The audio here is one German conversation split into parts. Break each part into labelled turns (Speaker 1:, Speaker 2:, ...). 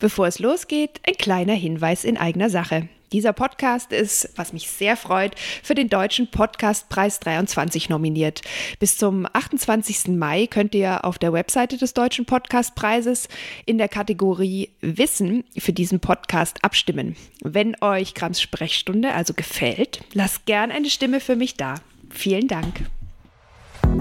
Speaker 1: Bevor es losgeht, ein kleiner Hinweis in eigener Sache. Dieser Podcast ist, was mich sehr freut, für den Deutschen Podcastpreis 23 nominiert. Bis zum 28. Mai könnt ihr auf der Webseite des Deutschen Podcastpreises in der Kategorie Wissen für diesen Podcast abstimmen. Wenn euch Grams Sprechstunde also gefällt, lasst gern eine Stimme für mich da. Vielen Dank.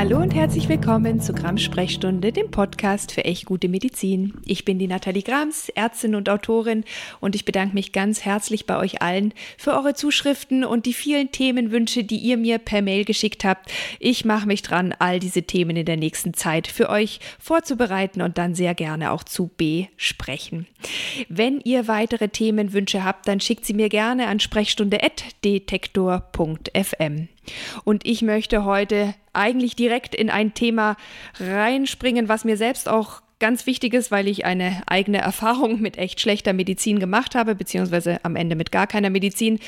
Speaker 1: Hallo und herzlich willkommen zu Grams Sprechstunde, dem Podcast für echt gute Medizin. Ich bin die Nathalie Grams, Ärztin und Autorin und ich bedanke mich ganz herzlich bei euch allen für eure Zuschriften und die vielen Themenwünsche, die ihr mir per Mail geschickt habt. Ich mache mich dran, all diese Themen in der nächsten Zeit für euch vorzubereiten und dann sehr gerne auch zu besprechen. Wenn ihr weitere Themenwünsche habt, dann schickt sie mir gerne an sprechstunde.detektor.fm. Und ich möchte heute eigentlich direkt in ein Thema reinspringen, was mir selbst auch ganz wichtig ist, weil ich eine eigene Erfahrung mit echt schlechter Medizin gemacht habe, beziehungsweise am Ende mit gar keiner Medizin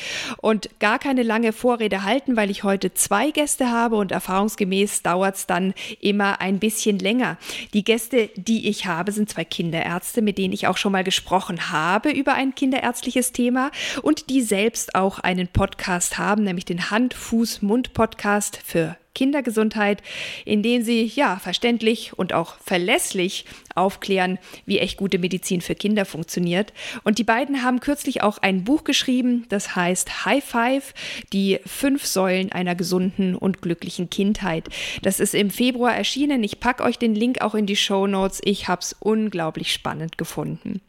Speaker 1: und gar keine lange Vorrede halten, weil ich heute zwei Gäste habe und erfahrungsgemäß dauert es dann immer ein bisschen länger. Die Gäste, die ich habe, sind zwei Kinderärzte, mit denen ich auch schon mal gesprochen habe über ein kinderärztliches Thema und die selbst auch einen Podcast haben, nämlich den Hand-Fuß-Mund-Podcast für Kindergesundheit, in denen sie ja verständlich und auch verlässlich aufklären, wie echt gute Medizin für Kinder funktioniert. Und die beiden haben kürzlich auch ein Buch geschrieben, das heißt High Five, die fünf Säulen einer gesunden und glücklichen Kindheit. Das ist im Februar erschienen. Ich packe euch den Link auch in die Show Notes. Ich habe es unglaublich spannend gefunden.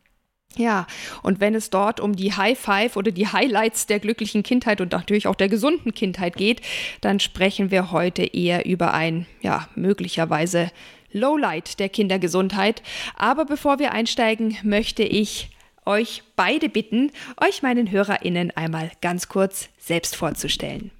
Speaker 1: Ja, und wenn es dort um die High Five oder die Highlights der glücklichen Kindheit und natürlich auch der gesunden Kindheit geht, dann sprechen wir heute eher über ein, ja, möglicherweise Lowlight der Kindergesundheit. Aber bevor wir einsteigen, möchte ich euch beide bitten, euch meinen HörerInnen einmal ganz kurz selbst vorzustellen.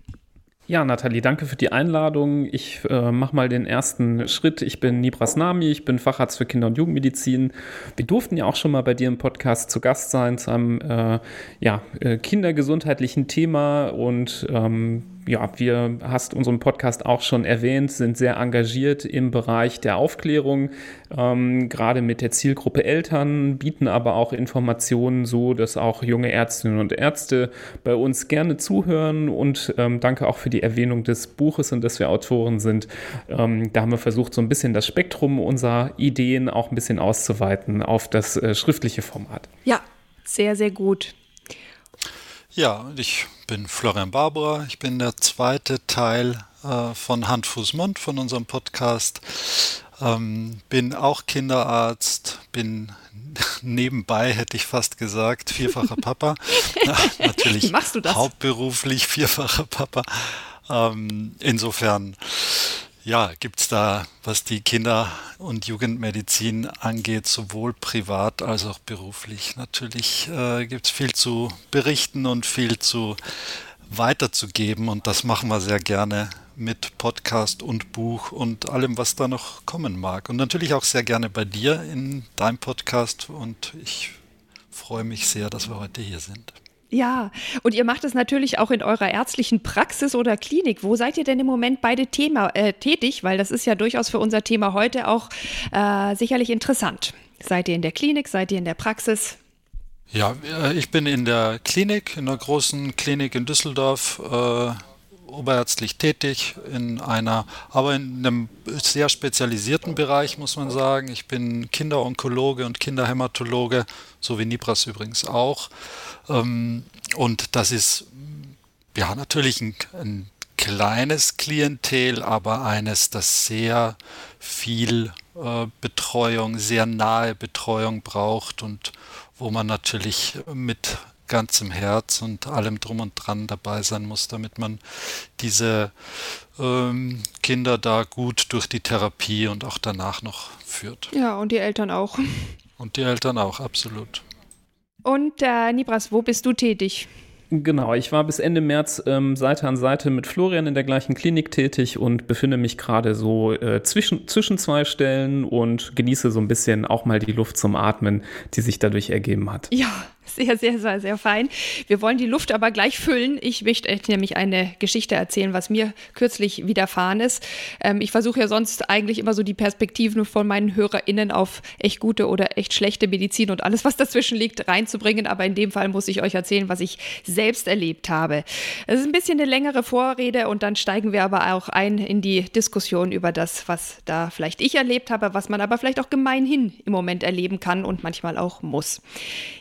Speaker 2: Ja, Nathalie, danke für die Einladung. Ich äh, mache mal den ersten Schritt. Ich bin Nibras Nami, ich bin Facharzt für Kinder- und Jugendmedizin. Wir durften ja auch schon mal bei dir im Podcast zu Gast sein zu einem äh, ja, äh, kindergesundheitlichen Thema und ähm, ja, wir hast unseren Podcast auch schon erwähnt, sind sehr engagiert im Bereich der Aufklärung, ähm, gerade mit der Zielgruppe Eltern, bieten aber auch Informationen so, dass auch junge Ärztinnen und Ärzte bei uns gerne zuhören und ähm, danke auch für die Erwähnung des Buches und dass wir Autoren sind. Ähm, da haben wir versucht, so ein bisschen das Spektrum unserer Ideen auch ein bisschen auszuweiten auf das äh, schriftliche Format.
Speaker 1: Ja, sehr, sehr gut.
Speaker 3: Ja, ich bin Florian Barbara. Ich bin der zweite Teil äh, von Hand, Fuß, Mund von unserem Podcast. Ähm, bin auch Kinderarzt, bin nebenbei, hätte ich fast gesagt, vierfacher Papa.
Speaker 1: Na, natürlich machst du das?
Speaker 3: hauptberuflich vierfacher Papa. Ähm, insofern ja, gibt es da, was die Kinder- und Jugendmedizin angeht, sowohl privat als auch beruflich. Natürlich äh, gibt es viel zu berichten und viel zu weiterzugeben und das machen wir sehr gerne mit Podcast und Buch und allem, was da noch kommen mag. Und natürlich auch sehr gerne bei dir in deinem Podcast und ich freue mich sehr, dass wir heute hier sind.
Speaker 1: Ja, und ihr macht es natürlich auch in eurer ärztlichen Praxis oder Klinik. Wo seid ihr denn im Moment beide Thema, äh, tätig? Weil das ist ja durchaus für unser Thema heute auch äh, sicherlich interessant. Seid ihr in der Klinik? Seid ihr in der Praxis?
Speaker 3: Ja, äh, ich bin in der Klinik, in der großen Klinik in Düsseldorf, äh, oberärztlich tätig, in einer, aber in einem sehr spezialisierten Bereich, muss man sagen. Ich bin Kinderonkologe und Kinderhämatologe, so wie Nibras übrigens auch. Ähm, und das ist ja natürlich ein, ein kleines Klientel, aber eines, das sehr viel äh, Betreuung, sehr nahe Betreuung braucht und wo man natürlich mit ganzem Herz und allem drum und dran dabei sein muss, damit man diese ähm, Kinder da gut durch die Therapie und auch danach noch führt.
Speaker 1: Ja, und die Eltern auch.
Speaker 3: Und die Eltern auch, absolut.
Speaker 1: Und äh, Nibras, wo bist du tätig?
Speaker 2: Genau, ich war bis Ende März ähm, Seite an Seite mit Florian in der gleichen Klinik tätig und befinde mich gerade so äh, zwischen, zwischen zwei Stellen und genieße so ein bisschen auch mal die Luft zum Atmen, die sich dadurch ergeben hat.
Speaker 1: Ja, Sehr, sehr, sehr, sehr fein. Wir wollen die Luft aber gleich füllen. Ich möchte nämlich eine Geschichte erzählen, was mir kürzlich widerfahren ist. Ähm, ich versuche ja sonst eigentlich immer so die Perspektiven von meinen HörerInnen auf echt gute oder echt schlechte Medizin und alles, was dazwischen liegt, reinzubringen. Aber in dem Fall muss ich euch erzählen, was ich selbst erlebt habe. Es ist ein bisschen eine längere Vorrede und dann steigen wir aber auch ein in die Diskussion über das, was da vielleicht ich erlebt habe, was man aber vielleicht auch gemeinhin im Moment erleben kann und manchmal auch muss.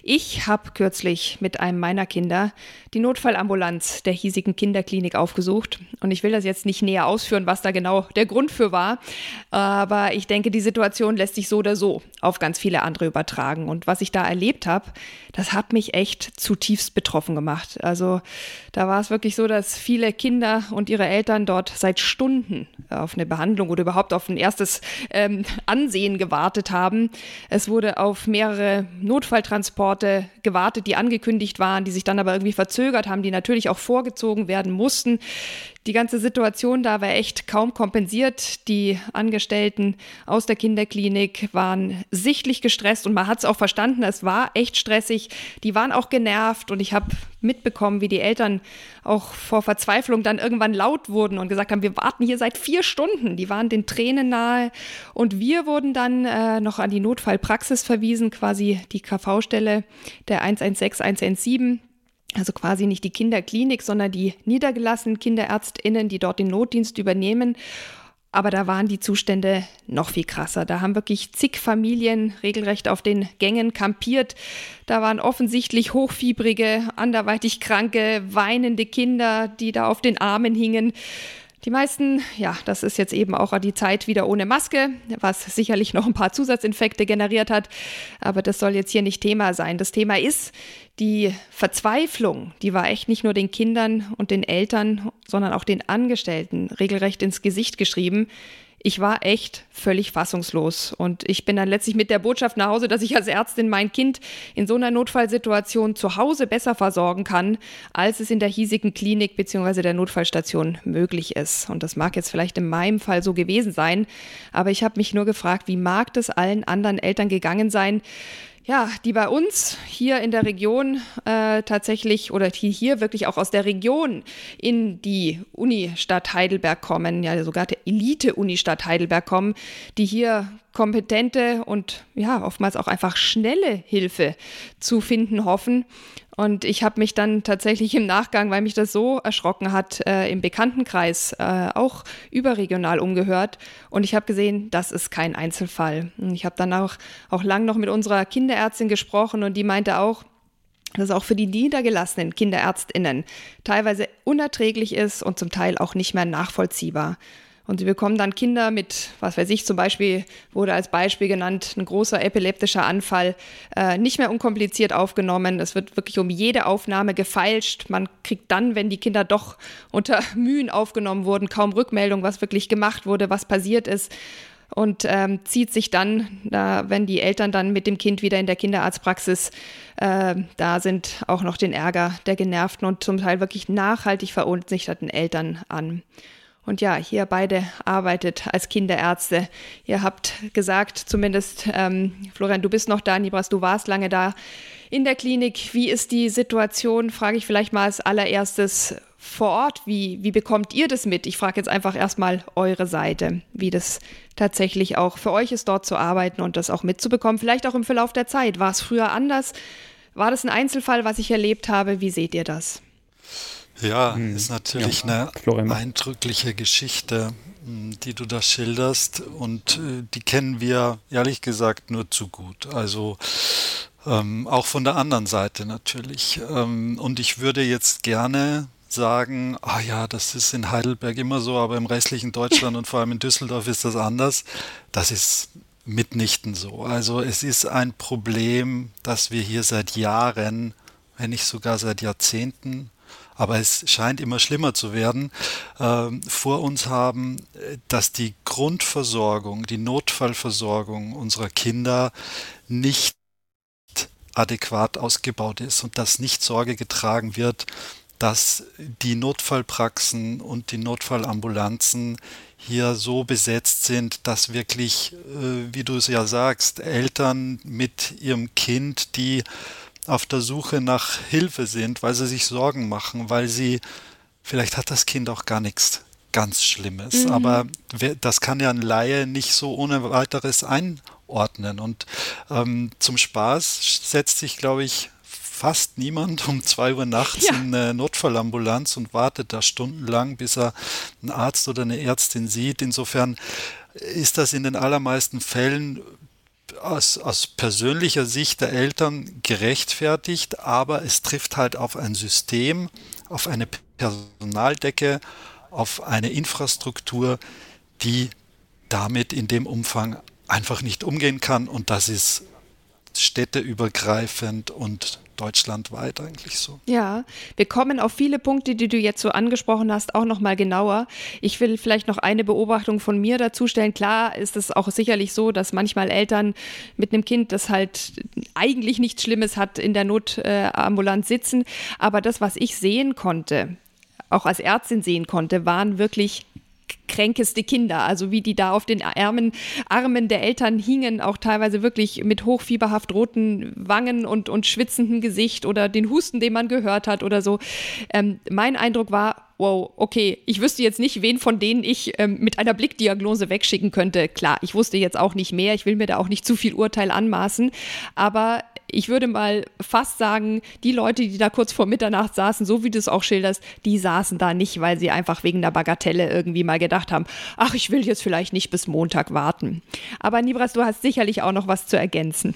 Speaker 1: Ich habe habe kürzlich mit einem meiner Kinder die Notfallambulanz der hiesigen Kinderklinik aufgesucht. Und ich will das jetzt nicht näher ausführen, was da genau der Grund für war. Aber ich denke, die Situation lässt sich so oder so auf ganz viele andere übertragen. Und was ich da erlebt habe, das hat mich echt zutiefst betroffen gemacht. Also da war es wirklich so, dass viele Kinder und ihre Eltern dort seit Stunden auf eine Behandlung oder überhaupt auf ein erstes ähm, Ansehen gewartet haben. Es wurde auf mehrere Notfalltransporte gewartet, die angekündigt waren, die sich dann aber irgendwie verzögert haben, die natürlich auch vorgezogen werden mussten. Die ganze Situation da war echt kaum kompensiert. Die Angestellten aus der Kinderklinik waren sichtlich gestresst und man hat es auch verstanden, es war echt stressig. Die waren auch genervt und ich habe mitbekommen, wie die Eltern auch vor Verzweiflung dann irgendwann laut wurden und gesagt haben, wir warten hier seit vier Stunden. Die waren den Tränen nahe und wir wurden dann äh, noch an die Notfallpraxis verwiesen, quasi die KV-Stelle der 116, 117 also quasi nicht die Kinderklinik, sondern die niedergelassenen Kinderärztinnen, die dort den Notdienst übernehmen. Aber da waren die Zustände noch viel krasser. Da haben wirklich zig Familien regelrecht auf den Gängen kampiert. Da waren offensichtlich hochfiebrige, anderweitig kranke, weinende Kinder, die da auf den Armen hingen. Die meisten, ja, das ist jetzt eben auch die Zeit wieder ohne Maske, was sicherlich noch ein paar Zusatzinfekte generiert hat. Aber das soll jetzt hier nicht Thema sein. Das Thema ist, die Verzweiflung, die war echt nicht nur den Kindern und den Eltern, sondern auch den Angestellten regelrecht ins Gesicht geschrieben. Ich war echt völlig fassungslos und ich bin dann letztlich mit der Botschaft nach Hause, dass ich als Ärztin mein Kind in so einer Notfallsituation zu Hause besser versorgen kann, als es in der hiesigen Klinik bzw. der Notfallstation möglich ist. Und das mag jetzt vielleicht in meinem Fall so gewesen sein, aber ich habe mich nur gefragt, wie mag das allen anderen Eltern gegangen sein, ja, die bei uns hier in der Region äh, tatsächlich oder die hier wirklich auch aus der Region in die Unistadt Heidelberg kommen, ja sogar der Elite-Unistadt Heidelberg kommen, die hier kompetente und ja oftmals auch einfach schnelle Hilfe zu finden hoffen. Und ich habe mich dann tatsächlich im Nachgang, weil mich das so erschrocken hat, äh, im Bekanntenkreis äh, auch überregional umgehört. Und ich habe gesehen, das ist kein Einzelfall. Und ich habe dann auch, auch lang noch mit unserer Kinderärztin gesprochen und die meinte auch, dass auch für die niedergelassenen Kinderärztinnen teilweise unerträglich ist und zum Teil auch nicht mehr nachvollziehbar. Und sie bekommen dann Kinder mit, was weiß ich, zum Beispiel wurde als Beispiel genannt, ein großer epileptischer Anfall, äh, nicht mehr unkompliziert aufgenommen. Es wird wirklich um jede Aufnahme gefeilscht. Man kriegt dann, wenn die Kinder doch unter Mühen aufgenommen wurden, kaum Rückmeldung, was wirklich gemacht wurde, was passiert ist. Und ähm, zieht sich dann, da, wenn die Eltern dann mit dem Kind wieder in der Kinderarztpraxis äh, da sind, auch noch den Ärger der genervten und zum Teil wirklich nachhaltig verunsicherten Eltern an. Und ja, hier beide arbeitet als Kinderärzte. Ihr habt gesagt, zumindest, ähm, Florian, du bist noch da, Nibras, du warst lange da in der Klinik. Wie ist die Situation, frage ich vielleicht mal als allererstes vor Ort. Wie, wie bekommt ihr das mit? Ich frage jetzt einfach erstmal eure Seite, wie das tatsächlich auch für euch ist, dort zu arbeiten und das auch mitzubekommen. Vielleicht auch im Verlauf der Zeit. War es früher anders? War das ein Einzelfall, was ich erlebt habe? Wie seht ihr das?
Speaker 3: Ja, hm. ist natürlich ja, eine Florian. eindrückliche Geschichte, hm, die du da schilderst. Und äh, die kennen wir ehrlich gesagt nur zu gut. Also ähm, auch von der anderen Seite natürlich. Ähm, und ich würde jetzt gerne sagen, ah ja, das ist in Heidelberg immer so, aber im restlichen Deutschland und vor allem in Düsseldorf ist das anders. Das ist mitnichten so. Also es ist ein Problem, das wir hier seit Jahren, wenn nicht sogar seit Jahrzehnten aber es scheint immer schlimmer zu werden, äh, vor uns haben, dass die Grundversorgung, die Notfallversorgung unserer Kinder nicht adäquat ausgebaut ist und dass nicht Sorge getragen wird, dass die Notfallpraxen und die Notfallambulanzen hier so besetzt sind, dass wirklich, äh, wie du es ja sagst, Eltern mit ihrem Kind, die auf der Suche nach Hilfe sind, weil sie sich Sorgen machen, weil sie, vielleicht hat das Kind auch gar nichts ganz Schlimmes, mhm. aber das kann ja ein Laie nicht so ohne weiteres einordnen. Und ähm, zum Spaß setzt sich, glaube ich, fast niemand um zwei Uhr nachts ja. in eine Notfallambulanz und wartet da stundenlang, bis er einen Arzt oder eine Ärztin sieht. Insofern ist das in den allermeisten Fällen aus, aus persönlicher Sicht der Eltern gerechtfertigt, aber es trifft halt auf ein System, auf eine Personaldecke, auf eine Infrastruktur, die damit in dem Umfang einfach nicht umgehen kann. Und das ist städteübergreifend und deutschlandweit eigentlich so.
Speaker 1: Ja, wir kommen auf viele Punkte, die du jetzt so angesprochen hast, auch noch mal genauer. Ich will vielleicht noch eine Beobachtung von mir dazu stellen. Klar ist es auch sicherlich so, dass manchmal Eltern mit einem Kind, das halt eigentlich nichts Schlimmes hat, in der Notambulanz sitzen. Aber das, was ich sehen konnte, auch als Ärztin sehen konnte, waren wirklich kränkeste Kinder, also wie die da auf den Armen, Armen der Eltern hingen, auch teilweise wirklich mit hochfieberhaft roten Wangen und, und schwitzendem Gesicht oder den Husten, den man gehört hat oder so. Ähm, mein Eindruck war, wow, okay, ich wüsste jetzt nicht, wen von denen ich ähm, mit einer Blickdiagnose wegschicken könnte. Klar, ich wusste jetzt auch nicht mehr, ich will mir da auch nicht zu viel Urteil anmaßen, aber ich würde mal fast sagen, die Leute, die da kurz vor Mitternacht saßen, so wie du es auch schilderst, die saßen da nicht, weil sie einfach wegen der Bagatelle irgendwie mal gedacht haben, ach, ich will jetzt vielleicht nicht bis Montag warten. Aber Nibras, du hast sicherlich auch noch was zu ergänzen.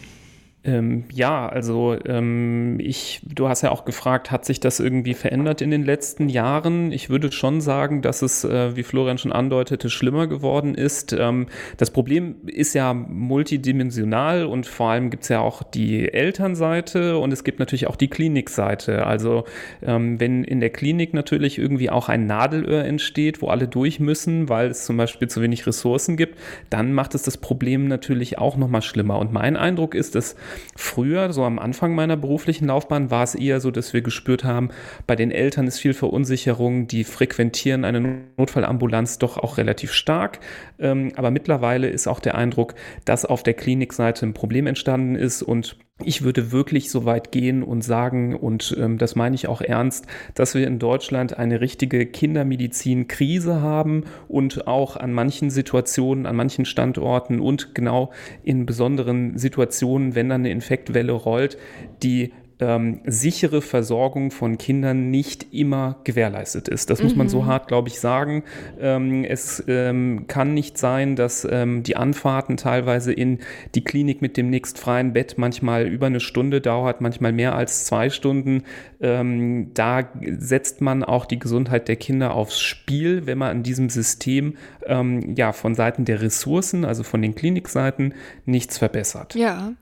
Speaker 2: Ähm, ja, also ähm, ich, du hast ja auch gefragt, hat sich das irgendwie verändert in den letzten Jahren? Ich würde schon sagen, dass es, äh, wie Florian schon andeutete, schlimmer geworden ist. Ähm, das Problem ist ja multidimensional und vor allem gibt es ja auch die Elternseite und es gibt natürlich auch die Klinikseite. Also ähm, wenn in der Klinik natürlich irgendwie auch ein Nadelöhr entsteht, wo alle durch müssen, weil es zum Beispiel zu wenig Ressourcen gibt, dann macht es das Problem natürlich auch nochmal schlimmer. Und mein Eindruck ist, dass Früher, so am Anfang meiner beruflichen Laufbahn, war es eher so, dass wir gespürt haben, bei den Eltern ist viel Verunsicherung, die frequentieren eine Notfallambulanz doch auch relativ stark. Ähm, aber mittlerweile ist auch der Eindruck, dass auf der Klinikseite ein Problem entstanden ist und ich würde wirklich so weit gehen und sagen, und ähm, das meine ich auch ernst, dass wir in Deutschland eine richtige Kindermedizin-Krise haben und auch an manchen Situationen, an manchen Standorten und genau in besonderen Situationen, wenn dann eine Infektwelle rollt, die ähm, sichere Versorgung von Kindern nicht immer gewährleistet ist. Das mhm. muss man so mhm. hart, glaube ich, sagen. Ähm, es ähm, kann nicht sein, dass ähm, die Anfahrten teilweise in die Klinik mit dem nächstfreien Bett manchmal über eine Stunde dauert, manchmal mehr als zwei Stunden. Ähm, da setzt man auch die Gesundheit der Kinder aufs Spiel, wenn man an diesem System ähm, ja von Seiten der Ressourcen, also von den Klinikseiten, nichts verbessert.
Speaker 1: Ja.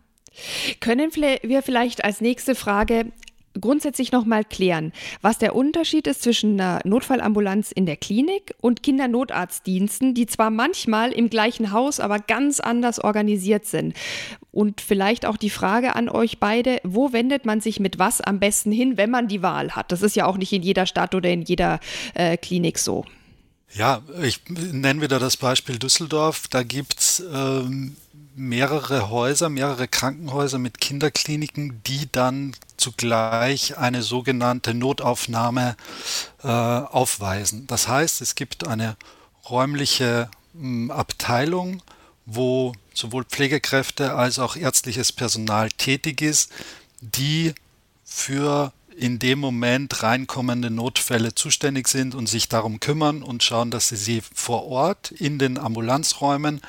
Speaker 1: Können wir vielleicht als nächste Frage grundsätzlich nochmal klären, was der Unterschied ist zwischen einer Notfallambulanz in der Klinik und Kindernotarztdiensten, die zwar manchmal im gleichen Haus, aber ganz anders organisiert sind. Und vielleicht auch die Frage an euch beide, wo wendet man sich mit was am besten hin, wenn man die Wahl hat? Das ist ja auch nicht in jeder Stadt oder in jeder äh, Klinik so.
Speaker 3: Ja, ich nenne wieder das Beispiel Düsseldorf. Da gibt es ähm, mehrere Häuser, mehrere Krankenhäuser mit Kinderkliniken, die dann zugleich eine sogenannte Notaufnahme äh, aufweisen. Das heißt, es gibt eine räumliche mh, Abteilung, wo sowohl Pflegekräfte als auch ärztliches Personal tätig ist, die für in dem Moment reinkommende Notfälle zuständig sind und sich darum kümmern und schauen, dass sie sie vor Ort in den Ambulanzräumen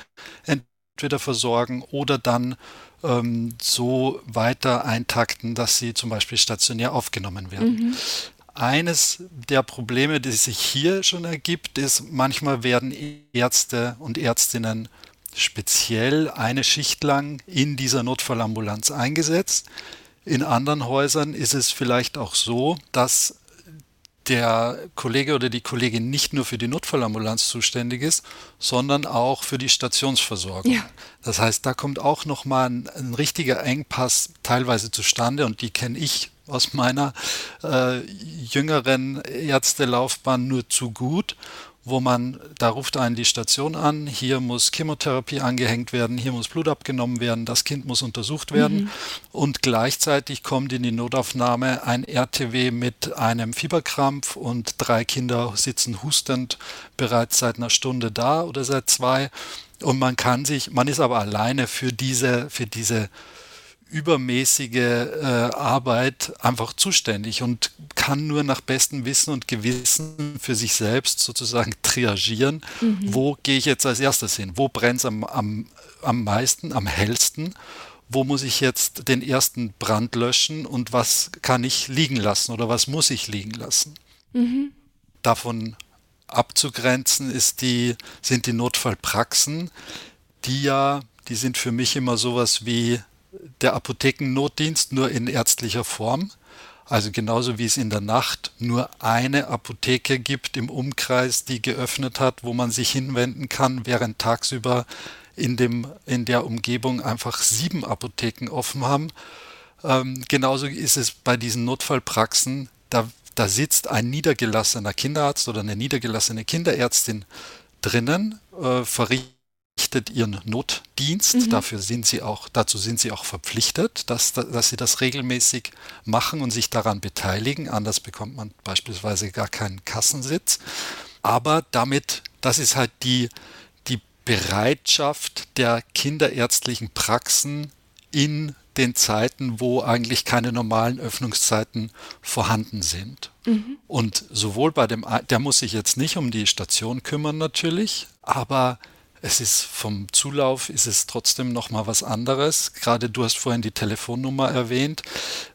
Speaker 3: entweder versorgen oder dann ähm, so weiter eintakten, dass sie zum Beispiel stationär aufgenommen werden. Mhm. Eines der Probleme, die sich hier schon ergibt, ist, manchmal werden Ärzte und Ärztinnen speziell eine Schicht lang in dieser Notfallambulanz eingesetzt. In anderen Häusern ist es vielleicht auch so, dass der Kollege oder die Kollegin nicht nur für die Notfallambulanz zuständig ist, sondern auch für die Stationsversorgung. Ja. Das heißt, da kommt auch nochmal ein, ein richtiger Engpass teilweise zustande und die kenne ich aus meiner äh, jüngeren Ärztelaufbahn nur zu gut, wo man, da ruft einen die Station an, hier muss Chemotherapie angehängt werden, hier muss Blut abgenommen werden, das Kind muss untersucht werden mhm. und gleichzeitig kommt in die Notaufnahme ein RTW mit einem Fieberkrampf und drei Kinder sitzen hustend bereits seit einer Stunde da oder seit zwei und man kann sich, man ist aber alleine für diese, für diese übermäßige äh, Arbeit einfach zuständig und kann nur nach bestem Wissen und Gewissen für sich selbst sozusagen triagieren, mhm. wo gehe ich jetzt als erstes hin, wo brennt es am, am, am meisten, am hellsten, wo muss ich jetzt den ersten Brand löschen und was kann ich liegen lassen oder was muss ich liegen lassen. Mhm. Davon abzugrenzen ist die, sind die Notfallpraxen, die ja, die sind für mich immer sowas wie der Apothekennotdienst nur in ärztlicher Form. Also genauso wie es in der Nacht nur eine Apotheke gibt im Umkreis, die geöffnet hat, wo man sich hinwenden kann, während tagsüber in, dem, in der Umgebung einfach sieben Apotheken offen haben. Ähm, genauso ist es bei diesen Notfallpraxen. Da, da sitzt ein niedergelassener Kinderarzt oder eine niedergelassene Kinderärztin drinnen, äh, verrichtet verpflichtet ihren Notdienst. Mhm. Dafür sind sie auch, dazu sind sie auch verpflichtet, dass, dass sie das regelmäßig machen und sich daran beteiligen. Anders bekommt man beispielsweise gar keinen Kassensitz. Aber damit, das ist halt die, die Bereitschaft der kinderärztlichen Praxen in den Zeiten, wo eigentlich keine normalen Öffnungszeiten vorhanden sind. Mhm. Und sowohl bei dem, der muss sich jetzt nicht um die Station kümmern natürlich, aber es ist vom Zulauf ist es trotzdem noch mal was anderes. Gerade du hast vorhin die Telefonnummer erwähnt.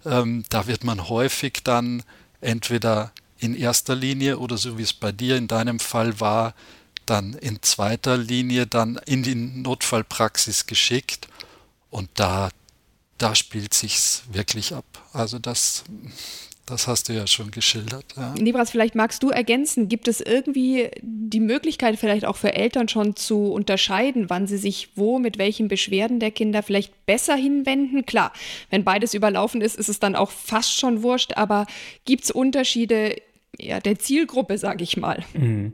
Speaker 3: Ähm, da wird man häufig dann entweder in erster Linie oder so wie es bei dir in deinem Fall war, dann in zweiter Linie dann in die Notfallpraxis geschickt und da da spielt sich's wirklich ab. Also das das hast du ja schon geschildert. Ja.
Speaker 1: Libras, vielleicht magst du ergänzen, gibt es irgendwie die Möglichkeit, vielleicht auch für Eltern schon zu unterscheiden, wann sie sich wo, mit welchen Beschwerden der Kinder vielleicht besser hinwenden? Klar, wenn beides überlaufen ist, ist es dann auch fast schon wurscht, aber gibt es Unterschiede ja, der Zielgruppe, sage ich mal? Mhm.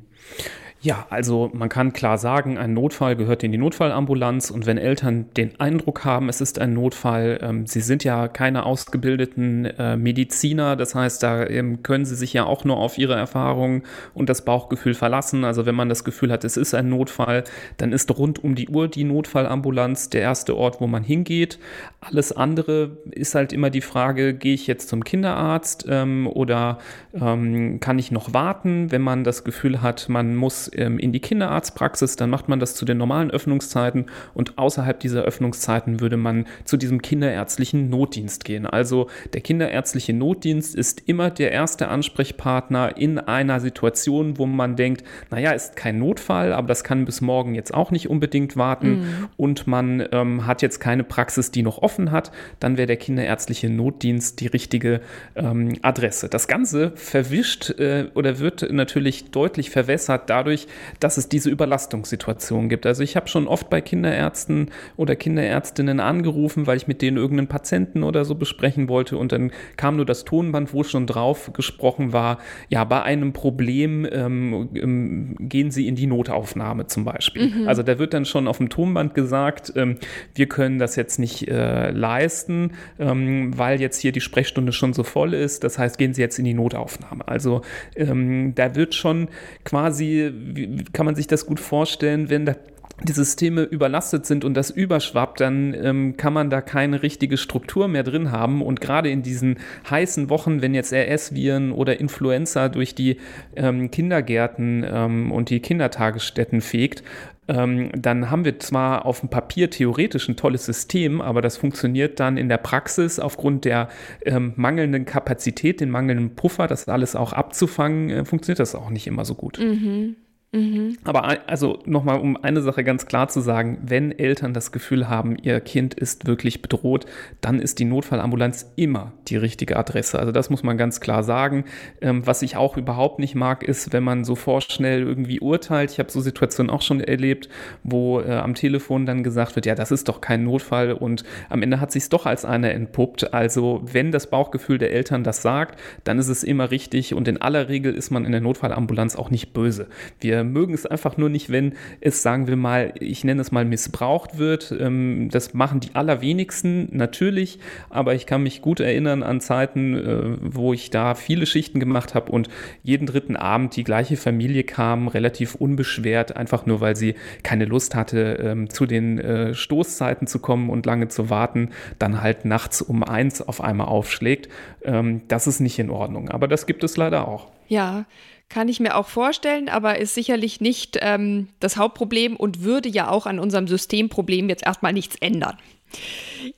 Speaker 2: Ja, also man kann klar sagen, ein Notfall gehört in die Notfallambulanz und wenn Eltern den Eindruck haben, es ist ein Notfall, ähm, sie sind ja keine ausgebildeten äh, Mediziner, das heißt, da ähm, können sie sich ja auch nur auf ihre Erfahrungen und das Bauchgefühl verlassen. Also wenn man das Gefühl hat, es ist ein Notfall, dann ist rund um die Uhr die Notfallambulanz der erste Ort, wo man hingeht. Alles andere ist halt immer die Frage, gehe ich jetzt zum Kinderarzt ähm, oder ähm, kann ich noch warten, wenn man das Gefühl hat, man muss ähm, in die Kinderarztpraxis, dann macht man das zu den normalen Öffnungszeiten und außerhalb dieser Öffnungszeiten würde man zu diesem kinderärztlichen Notdienst gehen. Also der kinderärztliche Notdienst ist immer der erste Ansprechpartner in einer Situation, wo man denkt, naja, ist kein Notfall, aber das kann bis morgen jetzt auch nicht unbedingt warten mhm. und man ähm, hat jetzt keine Praxis, die noch offen hat, dann wäre der kinderärztliche Notdienst die richtige ähm, Adresse. Das Ganze verwischt äh, oder wird natürlich deutlich verwässert dadurch, dadurch, dass es diese Überlastungssituation gibt. Also ich habe schon oft bei Kinderärzten oder Kinderärztinnen angerufen, weil ich mit denen irgendeinen Patienten oder so besprechen wollte und dann kam nur das Tonband, wo schon drauf gesprochen war, ja, bei einem Problem ähm, ähm, gehen Sie in die Notaufnahme zum Beispiel. Mhm. Also da wird dann schon auf dem Tonband gesagt, ähm, wir können das jetzt nicht äh, leisten, ähm, weil jetzt hier die Sprechstunde schon so voll ist. Das heißt, gehen Sie jetzt in die Notaufnahme. Also ähm, da wird schon quasi wie kann man sich das gut vorstellen, wenn da die Systeme überlastet sind und das überschwappt, dann ähm, kann man da keine richtige Struktur mehr drin haben. Und gerade in diesen heißen Wochen, wenn jetzt RS-Viren oder Influenza durch die ähm, Kindergärten ähm, und die Kindertagesstätten fegt, ähm, dann haben wir zwar auf dem Papier theoretisch ein tolles System, aber das funktioniert dann in der Praxis aufgrund der ähm, mangelnden Kapazität, den mangelnden Puffer, das alles auch abzufangen, äh, funktioniert das auch nicht immer so gut. Mhm. Mhm. Aber also nochmal, um eine Sache ganz klar zu sagen, wenn Eltern das Gefühl haben, ihr Kind ist wirklich bedroht, dann ist die Notfallambulanz immer die richtige Adresse. Also das muss man ganz klar sagen. Ähm, was ich auch überhaupt nicht mag, ist, wenn man so vorschnell irgendwie urteilt. Ich habe so Situationen auch schon erlebt, wo äh, am Telefon dann gesagt wird, ja, das ist doch kein Notfall und am Ende hat sich es doch als einer entpuppt. Also wenn das Bauchgefühl der Eltern das sagt, dann ist es immer richtig und in aller Regel ist man in der Notfallambulanz auch nicht böse. Wir mögen es einfach nur nicht, wenn es, sagen wir mal, ich nenne es mal missbraucht wird. Ähm, das machen die allerwenigsten natürlich, aber ich kann mich gut erinnern an Zeiten, äh, wo ich da viele Schichten gemacht habe und jeden dritten Abend die gleiche Familie kam, relativ unbeschwert, einfach nur weil sie keine Lust hatte, ähm, zu den äh, Stoßzeiten zu kommen und lange zu warten, dann halt nachts um eins auf einmal aufschlägt. Ähm, das ist nicht in Ordnung, aber das gibt es leider auch.
Speaker 1: Ja, kann ich mir auch vorstellen, aber ist sicherlich nicht ähm, das Hauptproblem und würde ja auch an unserem Systemproblem jetzt erstmal nichts ändern.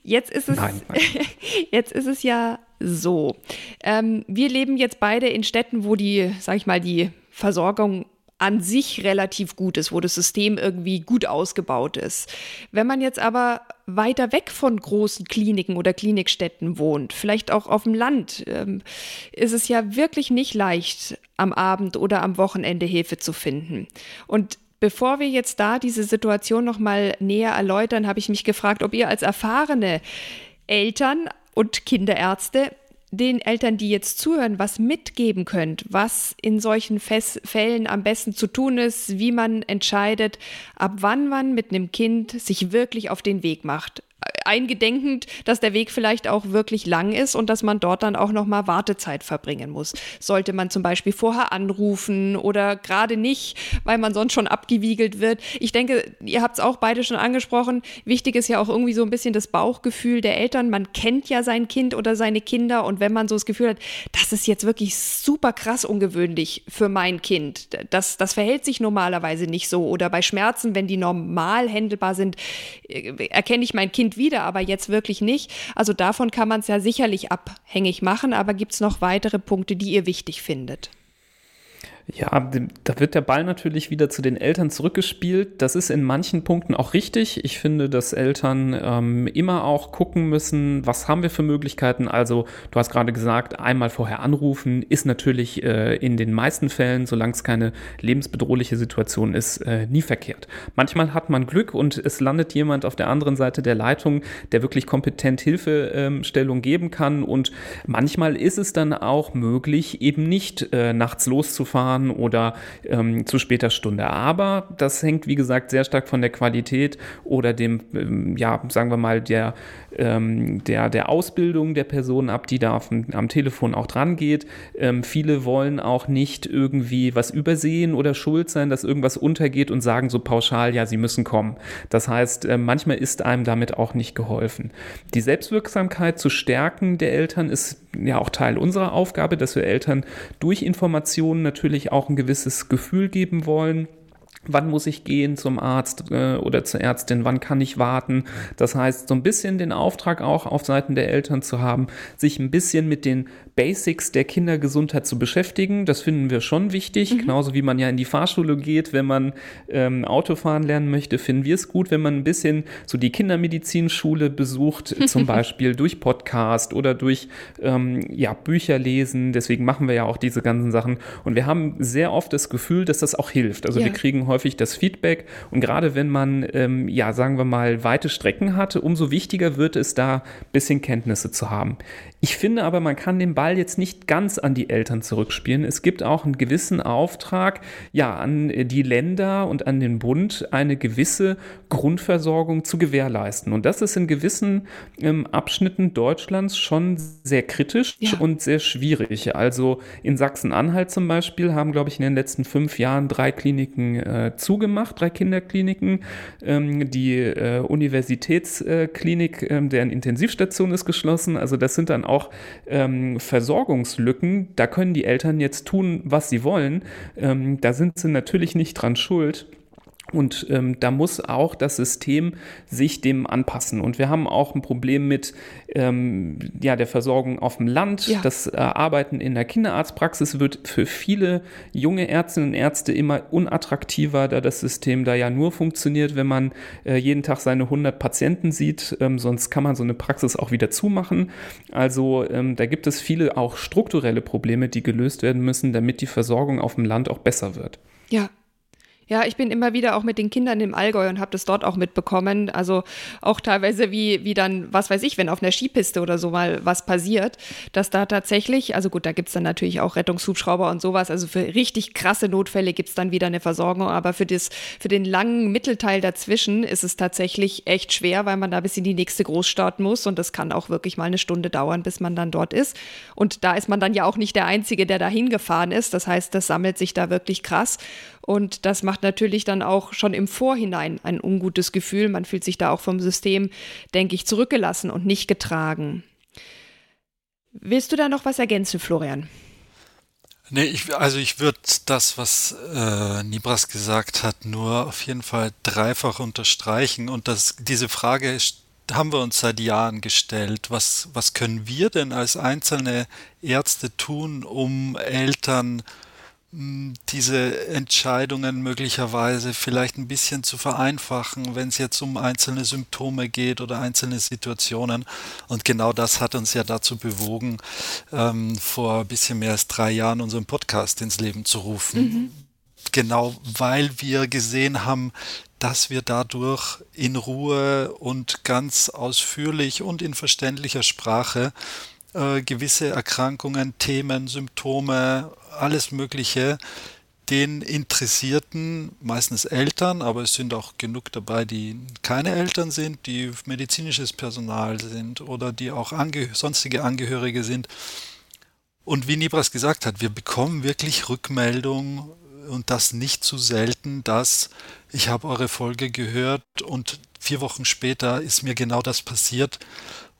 Speaker 1: Jetzt ist es, nein, nein. jetzt ist es ja so. Ähm, wir leben jetzt beide in Städten, wo die, sag ich mal, die Versorgung an sich relativ gut ist, wo das System irgendwie gut ausgebaut ist. Wenn man jetzt aber weiter weg von großen Kliniken oder Klinikstätten wohnt, vielleicht auch auf dem Land, ähm, ist es ja wirklich nicht leicht, am Abend oder am Wochenende Hilfe zu finden. Und Bevor wir jetzt da diese Situation noch mal näher erläutern, habe ich mich gefragt, ob ihr als erfahrene Eltern und Kinderärzte den Eltern, die jetzt zuhören, was mitgeben könnt, was in solchen Fes Fällen am besten zu tun ist, wie man entscheidet, ab wann man mit einem Kind sich wirklich auf den Weg macht eingedenkend, dass der Weg vielleicht auch wirklich lang ist und dass man dort dann auch nochmal Wartezeit verbringen muss. Sollte man zum Beispiel vorher anrufen oder gerade nicht, weil man sonst schon abgewiegelt wird. Ich denke, ihr habt es auch beide schon angesprochen. Wichtig ist ja auch irgendwie so ein bisschen das Bauchgefühl der Eltern. Man kennt ja sein Kind oder seine Kinder und wenn man so das Gefühl hat, das ist jetzt wirklich super krass ungewöhnlich für mein Kind. Das, das verhält sich normalerweise nicht so. Oder bei Schmerzen, wenn die normal händelbar sind, äh, erkenne ich mein Kind wieder, aber jetzt wirklich nicht. Also davon kann man es ja sicherlich abhängig machen, aber gibt es noch weitere Punkte, die ihr wichtig findet?
Speaker 2: Ja, da wird der Ball natürlich wieder zu den Eltern zurückgespielt. Das ist in manchen Punkten auch richtig. Ich finde, dass Eltern ähm, immer auch gucken müssen, was haben wir für Möglichkeiten. Also, du hast gerade gesagt, einmal vorher anrufen ist natürlich äh, in den meisten Fällen, solange es keine lebensbedrohliche Situation ist, äh, nie verkehrt. Manchmal hat man Glück und es landet jemand auf der anderen Seite der Leitung, der wirklich kompetent Hilfestellung ähm, geben kann. Und manchmal ist es dann auch möglich, eben nicht äh, nachts loszufahren fahren oder ähm, zu später Stunde. Aber das hängt, wie gesagt, sehr stark von der Qualität oder dem, ähm, ja, sagen wir mal, der, ähm, der, der Ausbildung der Person ab, die da auf, am Telefon auch dran geht. Ähm, viele wollen auch nicht irgendwie was übersehen oder schuld sein, dass irgendwas untergeht und sagen so pauschal, ja, sie müssen kommen. Das heißt, äh, manchmal ist einem damit auch nicht geholfen. Die Selbstwirksamkeit zu stärken der Eltern ist ja auch Teil unserer Aufgabe, dass wir Eltern durch Informationen natürlich auch ein gewisses Gefühl geben wollen. Wann muss ich gehen zum Arzt äh, oder zur Ärztin? Wann kann ich warten? Das heißt, so ein bisschen den Auftrag auch auf Seiten der Eltern zu haben, sich ein bisschen mit den Basics der Kindergesundheit zu beschäftigen. Das finden wir schon wichtig. Mhm. Genauso wie man ja in die Fahrschule geht, wenn man ähm, Autofahren lernen möchte, finden wir es gut, wenn man ein bisschen so die Kindermedizinschule besucht, zum Beispiel durch Podcast oder durch ähm, ja, Bücher lesen. Deswegen machen wir ja auch diese ganzen Sachen. Und wir haben sehr oft das Gefühl, dass das auch hilft. Also ja. wir kriegen häufig das Feedback. Und gerade wenn man, ähm, ja, sagen wir mal, weite Strecken hatte, umso wichtiger wird es da, ein bisschen Kenntnisse zu haben. Ich finde aber, man kann den Ball jetzt nicht ganz an die Eltern zurückspielen. Es gibt auch einen gewissen Auftrag, ja, an die Länder und an den Bund, eine gewisse Grundversorgung zu gewährleisten. Und das ist in gewissen ähm, Abschnitten Deutschlands schon sehr kritisch ja. und sehr schwierig. Also in Sachsen-Anhalt zum Beispiel haben, glaube ich, in den letzten fünf Jahren drei Kliniken äh, zugemacht, drei Kinderkliniken. Ähm, die äh, Universitätsklinik, äh, deren Intensivstation ist geschlossen. Also das sind dann auch ähm, Versorgungslücken. Da können die Eltern jetzt tun, was sie wollen. Ähm, da sind sie natürlich nicht dran schuld. Und ähm, da muss auch das System sich dem anpassen. Und wir haben auch ein Problem mit ähm, ja, der Versorgung auf dem Land. Ja. Das äh, Arbeiten in der Kinderarztpraxis wird für viele junge Ärztinnen und Ärzte immer unattraktiver, da das System da ja nur funktioniert, wenn man äh, jeden Tag seine 100 Patienten sieht. Ähm, sonst kann man so eine Praxis auch wieder zumachen. Also ähm, da gibt es viele auch strukturelle Probleme, die gelöst werden müssen, damit die Versorgung auf dem Land auch besser wird.
Speaker 1: Ja, Ja, ich bin immer wieder auch mit den Kindern im Allgäu und habe das dort auch mitbekommen. Also auch teilweise wie, wie dann, was weiß ich, wenn auf einer Skipiste oder so mal was passiert, dass da tatsächlich, also gut, da gibt es dann natürlich auch Rettungshubschrauber und sowas. Also für richtig krasse Notfälle gibt es dann wieder eine Versorgung. Aber für, das, für den langen Mittelteil dazwischen ist es tatsächlich echt schwer, weil man da bis in die nächste Großstadt muss. Und das kann auch wirklich mal eine Stunde dauern, bis man dann dort ist. Und da ist man dann ja auch nicht der Einzige, der da hingefahren ist. Das heißt, das sammelt sich da wirklich krass. Und das macht natürlich dann auch schon im Vorhinein ein ungutes Gefühl. Man fühlt sich da auch vom System, denke ich, zurückgelassen und nicht getragen. Willst du da noch was ergänzen, Florian?
Speaker 3: Nee, ich, also ich würde das, was äh, Nibras gesagt hat, nur auf jeden Fall dreifach unterstreichen. Und das, diese Frage haben wir uns seit Jahren gestellt. Was, was können wir denn als einzelne Ärzte tun, um Eltern diese Entscheidungen möglicherweise vielleicht ein bisschen zu vereinfachen, wenn es jetzt um einzelne Symptome geht oder einzelne Situationen. Und genau das hat uns ja dazu bewogen, ähm, vor ein bisschen mehr als drei Jahren unseren Podcast ins Leben zu rufen. Mhm. Genau weil wir gesehen haben, dass wir dadurch in Ruhe und ganz ausführlich und in verständlicher Sprache äh, gewisse Erkrankungen, Themen, Symptome, alles Mögliche den Interessierten, meistens Eltern, aber es sind auch genug dabei, die keine Eltern sind, die medizinisches Personal sind oder die auch angeh sonstige Angehörige sind. Und wie Nibras gesagt hat, wir bekommen wirklich Rückmeldung und das nicht zu selten, dass ich habe eure Folge gehört und vier Wochen später ist mir genau das passiert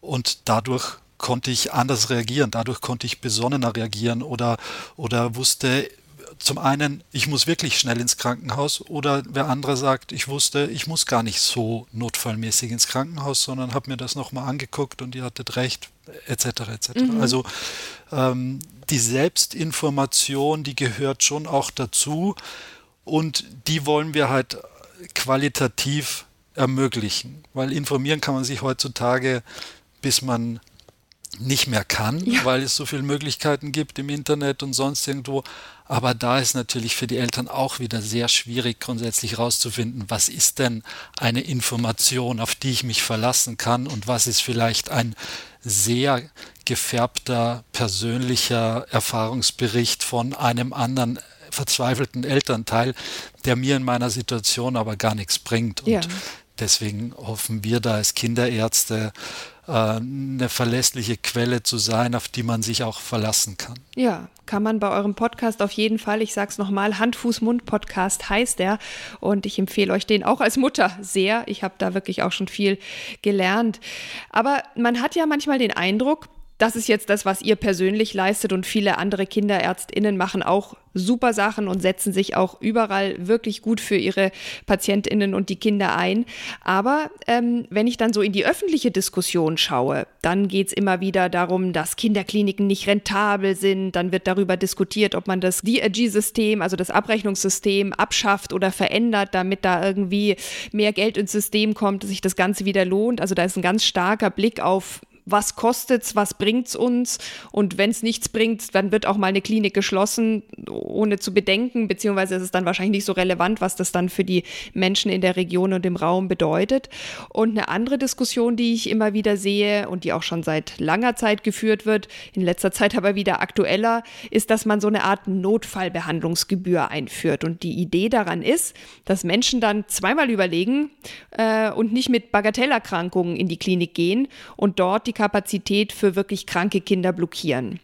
Speaker 3: und dadurch konnte ich anders reagieren, dadurch konnte ich besonnener reagieren oder, oder wusste, zum einen, ich muss wirklich schnell ins Krankenhaus oder wer andere sagt, ich wusste, ich muss gar nicht so notfallmäßig ins Krankenhaus, sondern habe mir das nochmal angeguckt und ihr hattet recht, etc. etc. Mhm. Also ähm, die Selbstinformation, die gehört schon auch dazu und die wollen wir halt qualitativ ermöglichen, weil informieren kann man sich heutzutage, bis man nicht mehr kann, ja. weil es so viele Möglichkeiten gibt im Internet und sonst irgendwo. Aber da ist natürlich für die Eltern auch wieder sehr schwierig, grundsätzlich herauszufinden, was ist denn eine Information, auf die ich mich verlassen kann und was ist vielleicht ein sehr gefärbter persönlicher Erfahrungsbericht von einem anderen verzweifelten Elternteil, der mir in meiner Situation aber gar nichts bringt. Und ja. deswegen hoffen wir da als Kinderärzte, eine verlässliche Quelle zu sein, auf die man sich auch verlassen kann.
Speaker 1: Ja, kann man bei eurem Podcast auf jeden Fall. Ich sage es nochmal, Hand, Fuß, Mund Podcast heißt er. Und ich empfehle euch den auch als Mutter sehr. Ich habe da wirklich auch schon viel gelernt. Aber man hat ja manchmal den Eindruck, das ist jetzt das, was ihr persönlich leistet und viele andere Kinderärztinnen machen auch super Sachen und setzen sich auch überall wirklich gut für ihre Patientinnen und die Kinder ein. Aber ähm, wenn ich dann so in die öffentliche Diskussion schaue, dann geht es immer wieder darum, dass Kinderkliniken nicht rentabel sind. Dann wird darüber diskutiert, ob man das DRG-System, also das Abrechnungssystem, abschafft oder verändert, damit da irgendwie mehr Geld ins System kommt, dass sich das Ganze wieder lohnt. Also da ist ein ganz starker Blick auf was kostet's, was bringt's uns und wenn es nichts bringt, dann wird auch mal eine Klinik geschlossen, ohne zu bedenken, beziehungsweise ist es dann wahrscheinlich nicht so relevant, was das dann für die Menschen in der Region und im Raum bedeutet. Und eine andere Diskussion, die ich immer wieder sehe und die auch schon seit langer Zeit geführt wird, in letzter Zeit aber wieder aktueller, ist, dass man so eine Art Notfallbehandlungsgebühr einführt. Und die Idee daran ist, dass Menschen dann zweimal überlegen äh, und nicht mit Bagatellerkrankungen in die Klinik gehen und dort die Kapazität für wirklich kranke Kinder blockieren.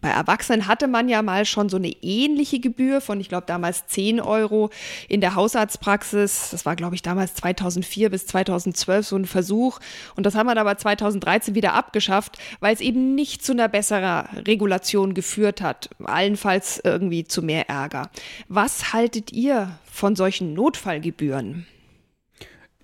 Speaker 1: Bei Erwachsenen hatte man ja mal schon so eine ähnliche Gebühr von, ich glaube, damals 10 Euro in der Hausarztpraxis. Das war, glaube ich, damals 2004 bis 2012 so ein Versuch. Und das haben wir aber 2013 wieder abgeschafft, weil es eben nicht zu einer besseren Regulation geführt hat. Allenfalls irgendwie zu mehr Ärger. Was haltet ihr von solchen Notfallgebühren?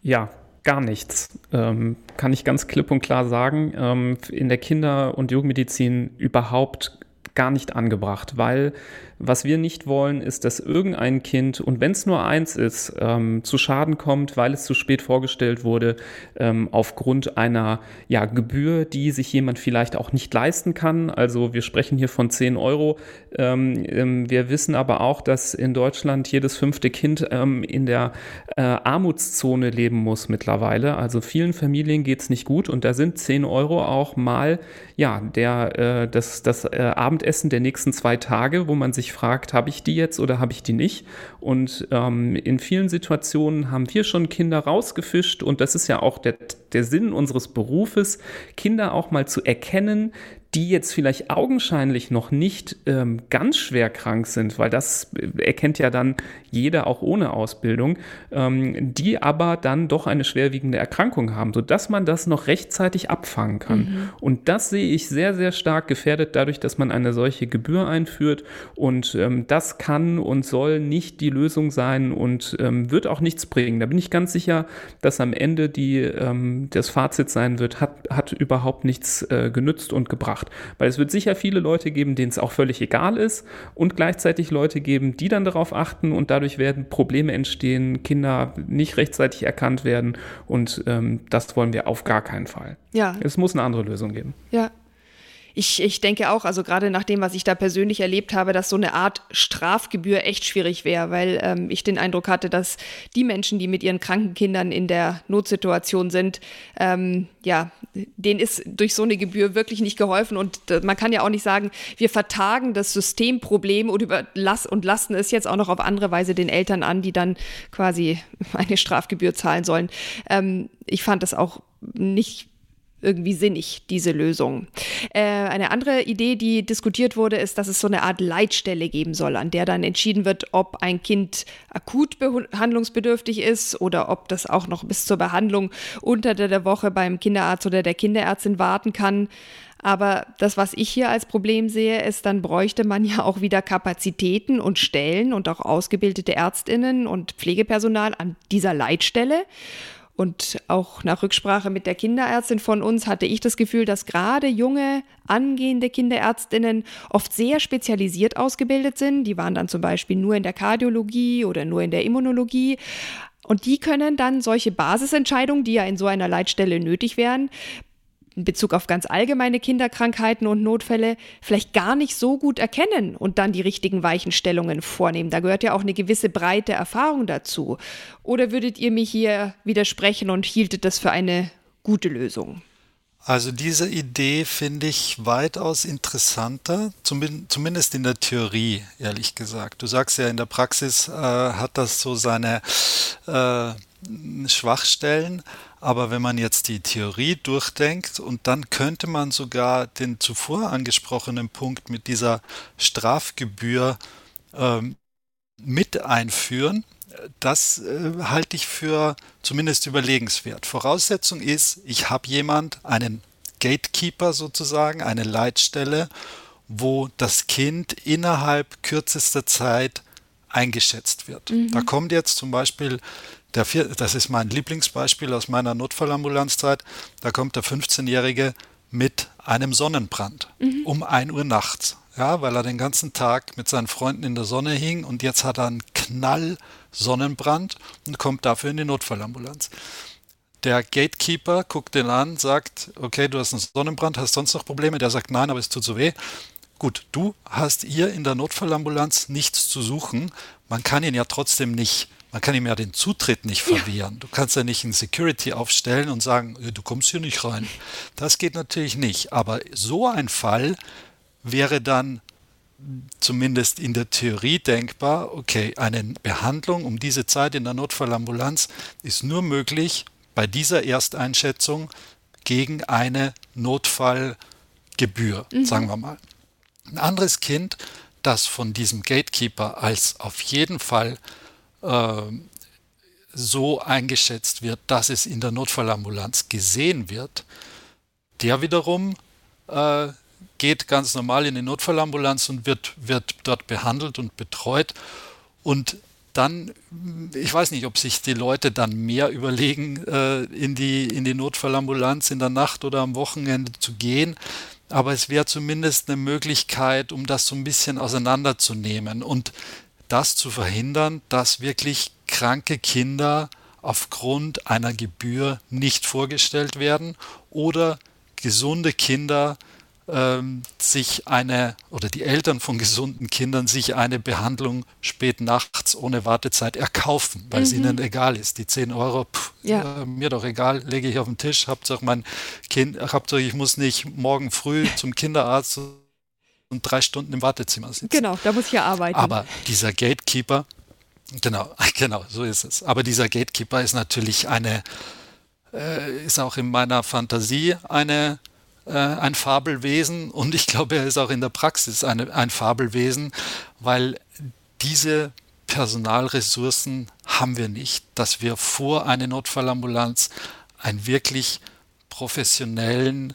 Speaker 2: Ja, gar nichts. Ähm, kann ich ganz klipp und klar sagen. Ähm, in der Kinder- und Jugendmedizin überhaupt gar nicht angebracht, weil was wir nicht wollen, ist, dass irgendein Kind, und wenn es nur eins ist, ähm, zu Schaden kommt, weil es zu spät vorgestellt wurde, ähm, aufgrund einer ja, Gebühr, die sich jemand vielleicht auch nicht leisten kann. Also wir sprechen hier von 10 Euro. Ähm, ähm, wir wissen aber auch, dass in Deutschland jedes fünfte Kind ähm, in der äh, Armutszone leben muss mittlerweile. Also vielen Familien geht es nicht gut und da sind 10 Euro auch mal ja, der, äh, das, das äh, Abendessen der nächsten zwei Tage, wo man sich fragt, habe ich die jetzt oder habe ich die nicht? Und ähm, in vielen Situationen haben wir schon Kinder rausgefischt und das ist ja auch der, der Sinn unseres Berufes, Kinder auch mal zu erkennen, die jetzt vielleicht augenscheinlich noch nicht ähm, ganz schwer krank sind, weil das erkennt ja dann jeder auch ohne Ausbildung, ähm, die aber dann doch eine schwerwiegende Erkrankung haben, sodass man das noch rechtzeitig abfangen kann. Mhm. Und das sehe ich sehr, sehr stark gefährdet dadurch, dass man eine solche Gebühr einführt. Und ähm, das kann und soll nicht die Lösung sein und ähm, wird auch nichts bringen. Da bin ich ganz sicher, dass am Ende die, ähm, das Fazit sein wird, hat, hat überhaupt nichts äh, genützt und gebracht macht. Weil es wird sicher viele Leute geben, denen es auch völlig egal ist und gleichzeitig Leute geben, die dann darauf achten und dadurch werden Probleme entstehen, Kinder nicht rechtzeitig erkannt werden und ähm, das wollen wir auf gar keinen Fall. Ja. Es muss eine andere Lösung geben.
Speaker 1: Ja, ich, ich denke auch, also gerade nach dem, was ich da persönlich erlebt habe, dass so eine Art Strafgebühr echt schwierig wäre, weil ähm, ich den Eindruck hatte, dass die Menschen, die mit ihren kranken Kindern in der Notsituation sind, ähm, ja, denen ist durch so eine Gebühr wirklich nicht geholfen. Und äh, man kann ja auch nicht sagen, wir vertagen das Systemproblem und, überlass und lassen es jetzt auch noch auf andere Weise den Eltern an, die dann quasi eine Strafgebühr zahlen sollen. Ähm, ich fand das auch nicht irgendwie sinnig, diese Lösung. Äh, eine andere Idee, die diskutiert wurde, ist, dass es so eine Art Leitstelle geben soll, an der dann entschieden wird, ob ein Kind akut behandlungsbedürftig ist oder ob das auch noch bis zur Behandlung unter der Woche beim Kinderarzt oder der Kinderärztin warten kann. Aber das, was ich hier als Problem sehe, ist, dann bräuchte man ja auch wieder Kapazitäten und Stellen und auch ausgebildete Ärztinnen und Pflegepersonal an dieser Leitstelle. Und auch nach Rücksprache mit der Kinderärztin von uns hatte ich das Gefühl, dass gerade junge, angehende Kinderärztinnen oft sehr spezialisiert ausgebildet sind. Die waren dann zum Beispiel nur in der Kardiologie oder nur in der Immunologie. Und die können dann solche Basisentscheidungen, die ja in so einer Leitstelle nötig wären, in Bezug auf ganz allgemeine Kinderkrankheiten und Notfälle vielleicht gar nicht so gut erkennen und dann die richtigen Weichenstellungen vornehmen. Da gehört ja auch eine gewisse breite Erfahrung dazu. Oder würdet ihr mir hier widersprechen und hieltet das für eine gute Lösung?
Speaker 3: Also diese Idee finde ich weitaus interessanter, zumindest in der Theorie, ehrlich gesagt. Du sagst ja, in der Praxis äh, hat das so seine äh, Schwachstellen. Aber wenn man jetzt die Theorie durchdenkt und dann könnte man sogar den zuvor angesprochenen Punkt mit dieser Strafgebühr ähm, mit einführen, das äh, halte ich für zumindest überlegenswert. Voraussetzung ist, ich habe jemand, einen Gatekeeper sozusagen, eine Leitstelle, wo das Kind innerhalb kürzester Zeit eingeschätzt wird. Mhm. Da kommt jetzt zum Beispiel der vier, das ist mein Lieblingsbeispiel aus meiner Notfallambulanzzeit. Da kommt der 15-Jährige mit einem Sonnenbrand mhm. um 1 Uhr nachts. Ja, weil er den ganzen Tag mit seinen Freunden in der Sonne hing und jetzt hat er einen Knall Sonnenbrand und kommt dafür in die Notfallambulanz. Der Gatekeeper guckt den an, sagt, okay, du hast einen Sonnenbrand, hast sonst noch Probleme? Der sagt, nein, aber es tut so weh. Gut, du hast hier in der Notfallambulanz nichts zu suchen. Man kann ihn ja trotzdem nicht man kann ihm ja den Zutritt nicht verwehren. Ja. Du kannst ja nicht ein Security aufstellen und sagen, du kommst hier nicht rein. Das geht natürlich nicht. Aber so ein Fall wäre dann zumindest in der Theorie denkbar, okay, eine Behandlung um diese Zeit in der Notfallambulanz ist nur möglich bei dieser Ersteinschätzung gegen eine Notfallgebühr, mhm. sagen wir mal. Ein anderes Kind, das von diesem Gatekeeper als auf jeden Fall äh, so eingeschätzt wird, dass es in der Notfallambulanz gesehen wird, der wiederum äh, geht ganz normal in die Notfallambulanz und wird, wird dort behandelt und betreut. Und dann, ich weiß nicht, ob sich die Leute dann mehr überlegen, äh, in, die, in die Notfallambulanz in der Nacht oder am Wochenende zu gehen. aber es wäre zumindest eine Möglichkeit, um das so ein bisschen auseinanderzunehmen und das zu verhindern, dass wirklich kranke Kinder aufgrund einer Gebühr nicht vorgestellt werden oder gesunde Kinder ähm, sich eine oder die Eltern von gesunden Kindern sich eine Behandlung spät nachts ohne Wartezeit erkaufen, weil mhm. es ihnen egal ist. Die 10 Euro, pff, ja. äh, mir doch egal, lege ich auf den Tisch, Hauptsache mein Kind, Hauptsache ich muss nicht morgen früh zum Kinderarzt und drei Stunden im Wartezimmer sitzen.
Speaker 1: Genau, da muss ich ja arbeiten.
Speaker 3: Aber dieser Gatekeeper, genau, genau, so ist es. Aber dieser Gatekeeper ist natürlich eine, äh, ist auch in meiner Fantasie eine äh, ein Fabelwesen und ich glaube, er ist auch in der Praxis eine, ein Fabelwesen, weil diese Personalressourcen haben wir nicht, dass wir vor eine Notfallambulanz einen wirklich professionellen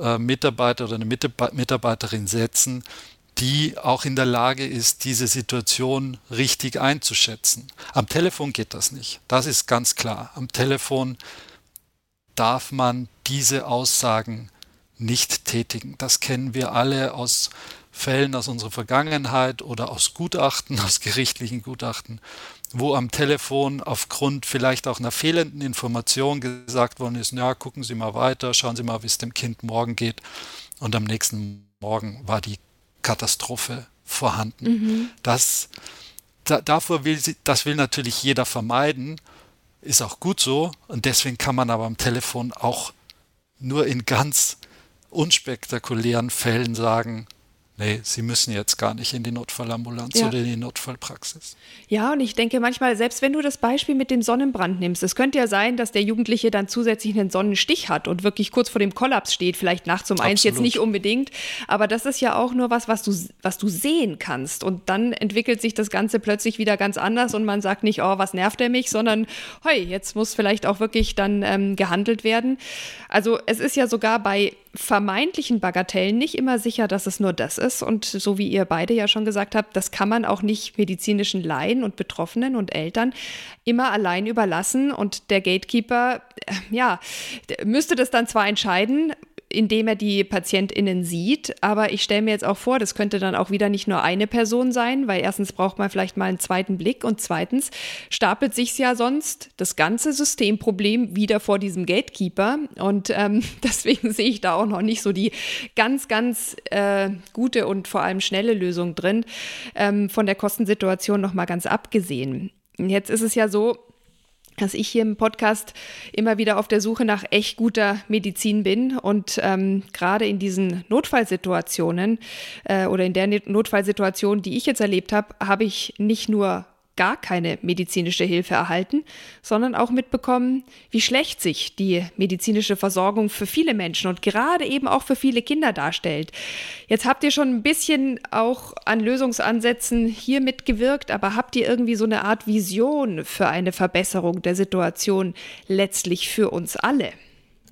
Speaker 3: äh, Mitarbeiter oder eine Mitarbeiterin setzen, die auch in der Lage ist, diese Situation richtig einzuschätzen. Am Telefon geht das nicht. Das ist ganz klar. Am Telefon darf man diese Aussagen nicht tätigen. Das kennen wir alle aus Fällen aus unserer Vergangenheit oder aus Gutachten, aus gerichtlichen Gutachten, wo am Telefon aufgrund vielleicht auch einer fehlenden Information gesagt worden ist, ja, gucken Sie mal weiter, schauen Sie mal, wie es dem Kind morgen geht. Und am nächsten Morgen war die Katastrophe vorhanden. Mhm. Das, da, davor will sie, das will natürlich jeder vermeiden, ist auch gut so. Und deswegen kann man aber am Telefon auch nur in ganz unspektakulären Fällen sagen, nee, Sie müssen jetzt gar nicht in die Notfallambulanz ja. oder in die Notfallpraxis.
Speaker 1: Ja, und ich denke manchmal, selbst wenn du das Beispiel mit dem Sonnenbrand nimmst, es könnte ja sein, dass der Jugendliche dann zusätzlich einen Sonnenstich hat und wirklich kurz vor dem Kollaps steht, vielleicht nachts um eins jetzt nicht unbedingt, aber das ist ja auch nur was, was du, was du sehen kannst und dann entwickelt sich das Ganze plötzlich wieder ganz anders und man sagt nicht, oh, was nervt er mich, sondern, hey, jetzt muss vielleicht auch wirklich dann ähm, gehandelt werden. Also es ist ja sogar bei vermeintlichen Bagatellen nicht immer sicher, dass es nur das ist. Und so wie ihr beide ja schon gesagt habt, das kann man auch nicht medizinischen Laien und Betroffenen und Eltern immer allein überlassen. Und der Gatekeeper, äh, ja, müsste das dann zwar entscheiden, indem er die PatientInnen sieht. Aber ich stelle mir jetzt auch vor, das könnte dann auch wieder nicht nur eine Person sein, weil erstens braucht man vielleicht mal einen zweiten Blick und zweitens stapelt sich ja sonst das ganze Systemproblem wieder vor diesem Gatekeeper. Und ähm, deswegen sehe ich da auch noch nicht so die ganz, ganz äh, gute und vor allem schnelle Lösung drin. Ähm, von der Kostensituation noch mal ganz abgesehen. Jetzt ist es ja so, dass ich hier im Podcast immer wieder auf der Suche nach echt guter Medizin bin und ähm, gerade in diesen Notfallsituationen äh, oder in der Notfallsituation, die ich jetzt erlebt habe, habe ich nicht nur gar keine medizinische Hilfe erhalten, sondern auch mitbekommen, wie schlecht sich die medizinische Versorgung für viele Menschen und gerade eben auch für viele Kinder darstellt. Jetzt habt ihr schon ein bisschen auch an Lösungsansätzen hier mitgewirkt, aber habt ihr irgendwie so eine Art Vision für eine Verbesserung der Situation letztlich für uns alle?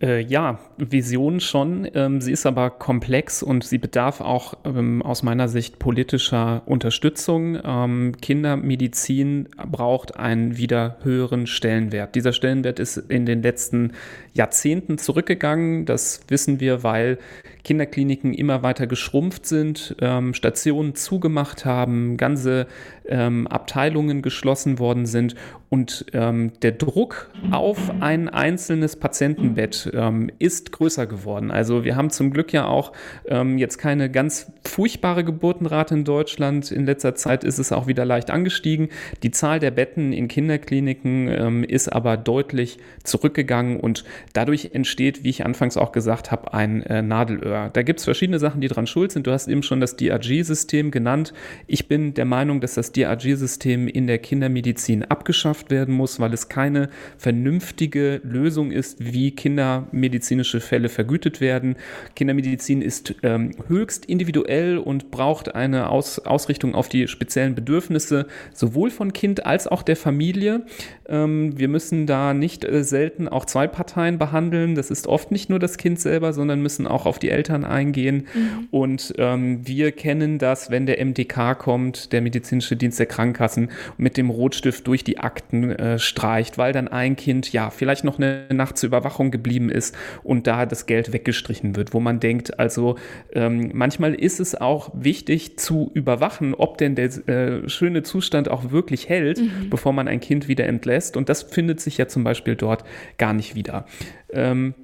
Speaker 2: Äh, ja, Vision schon. Ähm, sie ist aber komplex und sie bedarf auch ähm, aus meiner Sicht politischer Unterstützung. Ähm, Kindermedizin braucht einen wieder höheren Stellenwert. Dieser Stellenwert ist in den letzten Jahrzehnten zurückgegangen. Das wissen wir, weil Kinderkliniken immer weiter geschrumpft sind, ähm, Stationen zugemacht haben, ganze ähm, Abteilungen geschlossen worden sind und ähm, der Druck auf ein einzelnes Patientenbett ähm, ist größer geworden. Also wir haben zum Glück ja auch ähm, jetzt keine ganz furchtbare Geburtenrate in Deutschland. In letzter Zeit ist es auch wieder leicht angestiegen. Die Zahl der Betten in Kinderkliniken ähm, ist aber deutlich zurückgegangen und dadurch entsteht, wie ich anfangs auch gesagt habe, ein äh, Nadelöhr. Da gibt es verschiedene Sachen, die dran schuld sind. Du hast eben schon das DRG-System genannt. Ich bin der Meinung, dass das DRG-System in der Kindermedizin abgeschafft werden muss, weil es keine vernünftige Lösung ist, wie kindermedizinische Fälle vergütet werden. Kindermedizin ist ähm, höchst individuell und braucht eine Aus Ausrichtung auf die speziellen Bedürfnisse sowohl von Kind als auch der Familie. Ähm, wir müssen da nicht äh, selten auch zwei Parteien behandeln. Das ist oft nicht nur das Kind selber, sondern müssen auch auf die Eltern eingehen. Mhm. Und ähm, wir kennen das, wenn der MDK kommt, der medizinische Dienst der Krankenkassen, mit dem Rotstift durch die Akten äh, streicht, weil dann ein Kind ja vielleicht noch eine Nacht zur Überwachung geblieben ist und da das Geld weggestrichen wird, wo man denkt, also ähm, manchmal ist es auch wichtig zu überwachen, ob denn der äh, schöne Zustand auch wirklich hält, mhm. bevor man ein Kind wieder entlässt. Und das findet sich ja zum Beispiel dort gar nicht wieder. Ähm,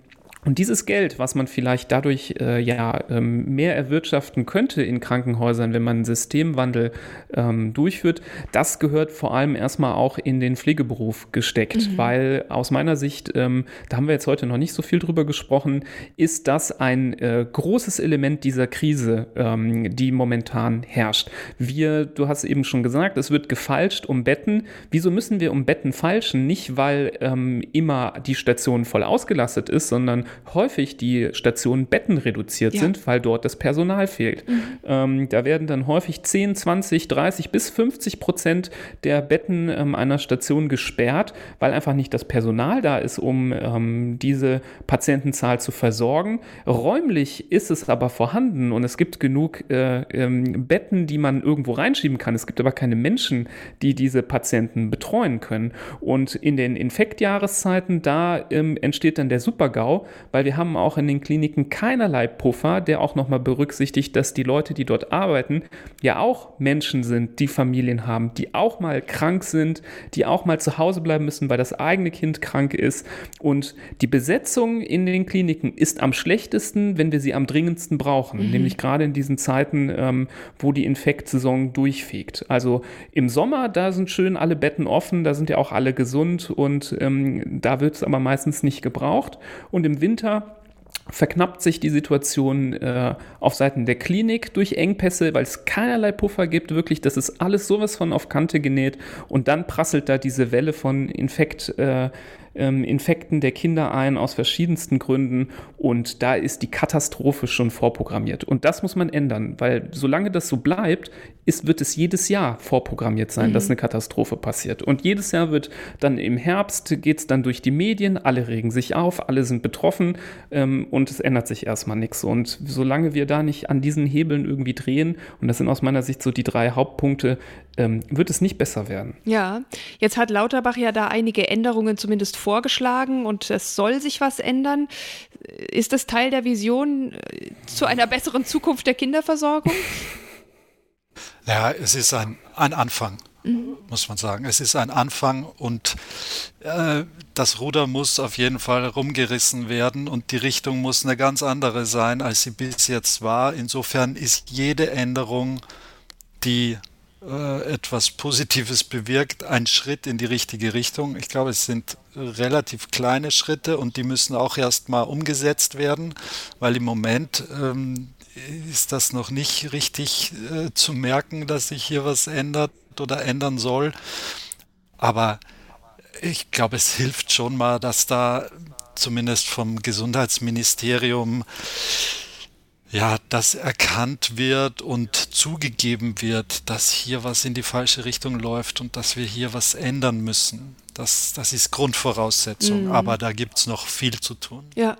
Speaker 2: und dieses Geld, was man vielleicht dadurch äh, ja ähm, mehr erwirtschaften könnte in Krankenhäusern, wenn man einen Systemwandel ähm, durchführt, das gehört vor allem erstmal auch in den Pflegeberuf gesteckt, mhm. weil aus meiner Sicht, ähm, da haben wir jetzt heute noch nicht so viel drüber gesprochen, ist das ein äh, großes Element dieser Krise, ähm, die momentan herrscht. Wir, du hast eben schon gesagt, es wird gefalscht um Betten. Wieso müssen wir um Betten falschen? Nicht, weil ähm, immer die Station voll ausgelastet ist, sondern häufig die Stationen Betten reduziert ja. sind, weil dort das Personal fehlt. Mhm. Ähm, da werden dann häufig 10, 20, 30 bis 50 Prozent der Betten ähm, einer Station gesperrt, weil einfach nicht das Personal da ist, um ähm, diese Patientenzahl zu versorgen. Räumlich ist es aber vorhanden und es gibt genug äh, ähm, Betten, die man irgendwo reinschieben kann. Es gibt aber keine Menschen, die diese Patienten betreuen können. Und in den Infektjahreszeiten, da ähm, entsteht dann der Supergau, weil wir haben auch in den Kliniken keinerlei Puffer, der auch nochmal berücksichtigt, dass die Leute, die dort arbeiten, ja auch Menschen sind, die Familien haben, die auch mal krank sind, die auch mal zu Hause bleiben müssen, weil das eigene Kind krank ist. Und die Besetzung in den Kliniken ist am schlechtesten, wenn wir sie am dringendsten brauchen, mhm. nämlich gerade in diesen Zeiten, ähm, wo die Infektsaison durchfegt. Also im Sommer, da sind schön alle Betten offen, da sind ja auch alle gesund und ähm, da wird es aber meistens nicht gebraucht. Und im Winter Winter verknappt sich die Situation äh, auf Seiten der Klinik durch Engpässe, weil es keinerlei Puffer gibt, wirklich, das ist alles sowas von auf Kante genäht und dann prasselt da diese Welle von Infekt. Äh, ähm, Infekten der Kinder ein aus verschiedensten Gründen und da ist die Katastrophe schon vorprogrammiert. Und das muss man ändern, weil solange das so bleibt, ist, wird es jedes Jahr vorprogrammiert sein, mhm. dass eine Katastrophe passiert. Und jedes Jahr wird dann im Herbst, geht es dann durch die Medien, alle regen sich auf, alle sind betroffen ähm, und es ändert sich erstmal nichts. Und solange wir da nicht an diesen Hebeln irgendwie drehen, und das sind aus meiner Sicht so die drei Hauptpunkte, ähm, wird es nicht besser werden.
Speaker 1: Ja, jetzt hat Lauterbach ja da einige Änderungen zumindest vorgeschlagen und es soll sich was ändern. Ist das Teil der Vision äh, zu einer besseren Zukunft der Kinderversorgung?
Speaker 3: Ja, es ist ein, ein Anfang, mhm. muss man sagen. Es ist ein Anfang und äh, das Ruder muss auf jeden Fall rumgerissen werden und die Richtung muss eine ganz andere sein, als sie bis jetzt war. Insofern ist jede Änderung, die äh, etwas Positives bewirkt, ein Schritt in die richtige Richtung. Ich glaube, es sind relativ kleine Schritte und die müssen auch erstmal umgesetzt werden, weil im Moment ähm, ist das noch nicht richtig äh, zu merken, dass sich hier was ändert oder ändern soll. Aber ich glaube, es hilft schon mal, dass da zumindest vom Gesundheitsministerium ja, das erkannt wird und zugegeben wird, dass hier was in die falsche Richtung läuft und dass wir hier was ändern müssen. Das, das ist Grundvoraussetzung, mhm. aber da gibt es noch viel zu tun.
Speaker 1: Ja.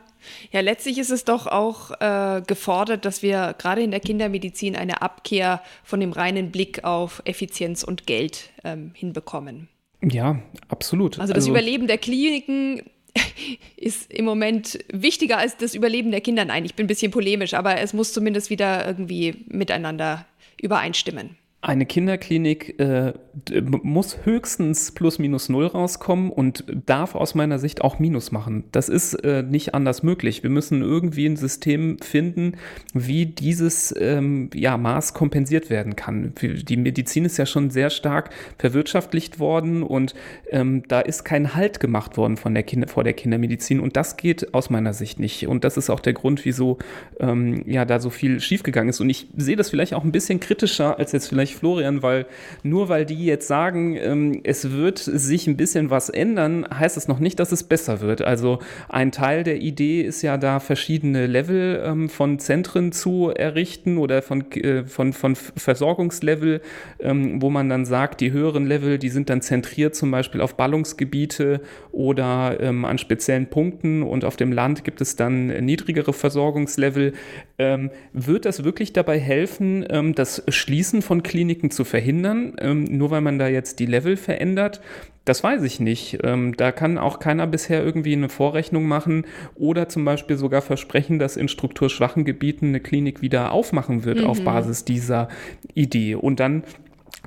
Speaker 1: Ja, letztlich ist es doch auch äh, gefordert, dass wir gerade in der Kindermedizin eine Abkehr von dem reinen Blick auf Effizienz und Geld ähm, hinbekommen.
Speaker 2: Ja, absolut.
Speaker 1: Also das also, Überleben der Kliniken ist im Moment wichtiger als das Überleben der Kinder. Nein, ich bin ein bisschen polemisch, aber es muss zumindest wieder irgendwie miteinander übereinstimmen.
Speaker 2: Eine Kinderklinik äh, muss höchstens plus minus null rauskommen und darf aus meiner Sicht auch Minus machen. Das ist äh, nicht anders möglich. Wir müssen irgendwie ein System finden, wie dieses ähm, ja, Maß kompensiert werden kann. Die Medizin ist ja schon sehr stark verwirtschaftlicht worden und ähm, da ist kein Halt gemacht worden von der Kinder, vor der Kindermedizin und das geht aus meiner Sicht nicht. Und das ist auch der Grund, wieso ähm, ja da so viel schiefgegangen ist. Und ich sehe das vielleicht auch ein bisschen kritischer als jetzt vielleicht Florian, weil nur weil die jetzt sagen, ähm, es wird sich ein bisschen was ändern, heißt das noch nicht, dass es besser wird. Also ein Teil der Idee ist ja da verschiedene Level ähm, von Zentren zu errichten oder von, äh, von, von Versorgungslevel, ähm, wo man dann sagt, die höheren Level, die sind dann zentriert zum Beispiel auf Ballungsgebiete oder ähm, an speziellen Punkten und auf dem Land gibt es dann niedrigere Versorgungslevel. Ähm, wird das wirklich dabei helfen, ähm, das Schließen von Kliniken Kliniken zu verhindern, ähm, nur weil man da jetzt die Level verändert. Das weiß ich nicht. Ähm, da kann auch keiner bisher irgendwie eine Vorrechnung machen oder zum Beispiel sogar versprechen, dass in strukturschwachen Gebieten eine Klinik wieder aufmachen wird mhm. auf Basis dieser Idee. Und dann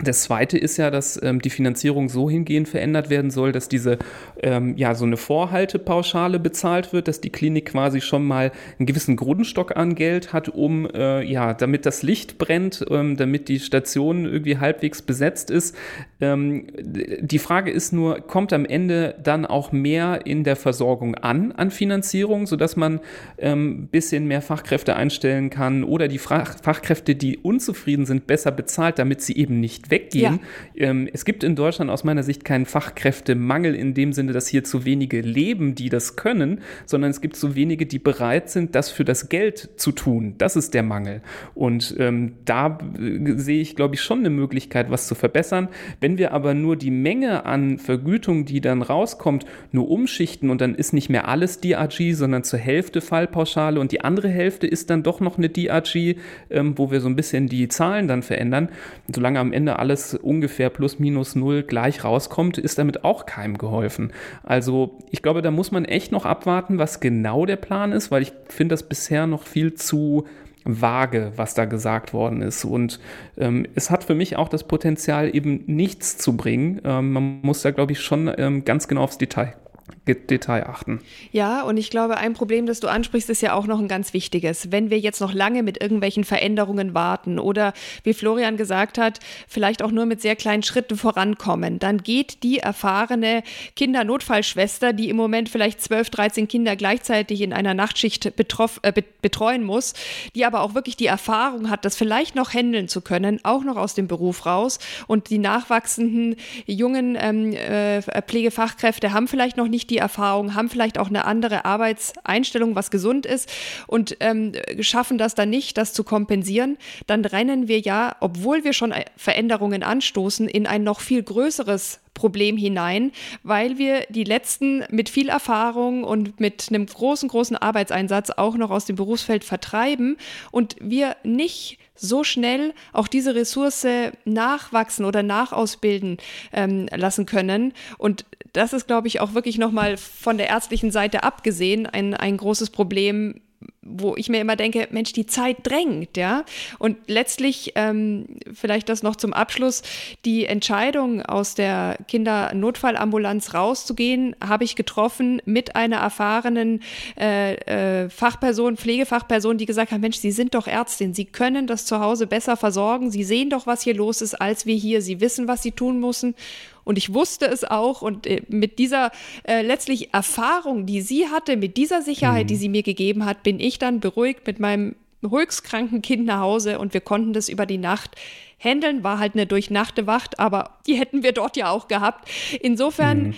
Speaker 2: das zweite ist ja, dass ähm, die Finanzierung so hingehend verändert werden soll, dass diese, ähm, ja, so eine Vorhaltepauschale bezahlt wird, dass die Klinik quasi schon mal einen gewissen Grundstock an Geld hat, um, äh, ja, damit das Licht brennt, ähm, damit die Station irgendwie halbwegs besetzt ist. Ähm, die Frage ist nur, kommt am Ende dann auch mehr in der Versorgung an, an Finanzierung, sodass man ein ähm, bisschen mehr Fachkräfte einstellen kann oder die Fach Fachkräfte, die unzufrieden sind, besser bezahlt, damit sie eben nicht weggehen. Ja. Ähm, es gibt in Deutschland aus meiner Sicht keinen Fachkräftemangel in dem Sinne, dass hier zu wenige leben, die das können, sondern es gibt zu wenige, die bereit sind, das für das Geld zu tun. Das ist der Mangel. Und ähm, da äh, sehe ich, glaube ich, schon eine Möglichkeit, was zu verbessern. Wenn wir aber nur die Menge an Vergütung, die dann rauskommt, nur umschichten und dann ist nicht mehr alles DRG, sondern zur Hälfte Fallpauschale und die andere Hälfte ist dann doch noch eine DRG, ähm, wo wir so ein bisschen die Zahlen dann verändern. solange am Ende alles ungefähr plus minus null gleich rauskommt, ist damit auch keinem geholfen. Also ich glaube, da muss man echt noch abwarten, was genau der Plan ist, weil ich finde das bisher noch viel zu vage, was da gesagt worden ist. Und ähm, es hat für mich auch das Potenzial, eben nichts zu bringen. Ähm, man muss da, glaube ich, schon ähm, ganz genau aufs Detail Detail achten.
Speaker 1: Ja, und ich glaube, ein Problem, das du ansprichst, ist ja auch noch ein ganz wichtiges. Wenn wir jetzt noch lange mit irgendwelchen Veränderungen warten oder, wie Florian gesagt hat, vielleicht auch nur mit sehr kleinen Schritten vorankommen, dann geht die erfahrene Kindernotfallschwester, die im Moment vielleicht 12, 13 Kinder gleichzeitig in einer Nachtschicht betroff, äh, betreuen muss, die aber auch wirklich die Erfahrung hat, das vielleicht noch handeln zu können, auch noch aus dem Beruf raus. Und die nachwachsenden jungen ähm, äh, Pflegefachkräfte haben vielleicht noch nicht nicht die Erfahrung, haben vielleicht auch eine andere Arbeitseinstellung, was gesund ist und ähm, schaffen das dann nicht, das zu kompensieren, dann rennen wir ja, obwohl wir schon Veränderungen anstoßen, in ein noch viel größeres Problem hinein, weil wir die letzten mit viel Erfahrung und mit einem großen, großen Arbeitseinsatz auch noch aus dem Berufsfeld vertreiben und wir nicht so schnell auch diese Ressource nachwachsen oder nachausbilden ähm, lassen können. Und das ist, glaube ich, auch wirklich nochmal von der ärztlichen Seite abgesehen ein, ein großes Problem, wo ich mir immer denke, Mensch, die Zeit drängt, ja. Und letztlich, ähm, vielleicht das noch zum Abschluss, die Entscheidung aus der Kindernotfallambulanz rauszugehen, habe ich getroffen mit einer erfahrenen äh, äh, Fachperson, Pflegefachperson, die gesagt hat, Mensch, Sie sind doch Ärztin, Sie können das zu Hause besser versorgen, Sie sehen doch, was hier los ist, als wir hier, Sie wissen, was Sie tun müssen. Und ich wusste es auch. Und äh, mit dieser äh, letztlich Erfahrung, die sie hatte, mit dieser Sicherheit, mhm. die sie mir gegeben hat, bin ich dann beruhigt mit meinem höchstkranken Kind nach Hause und wir konnten das über die Nacht handeln. War halt eine durchnachte Wacht, aber die hätten wir dort ja auch gehabt. Insofern mhm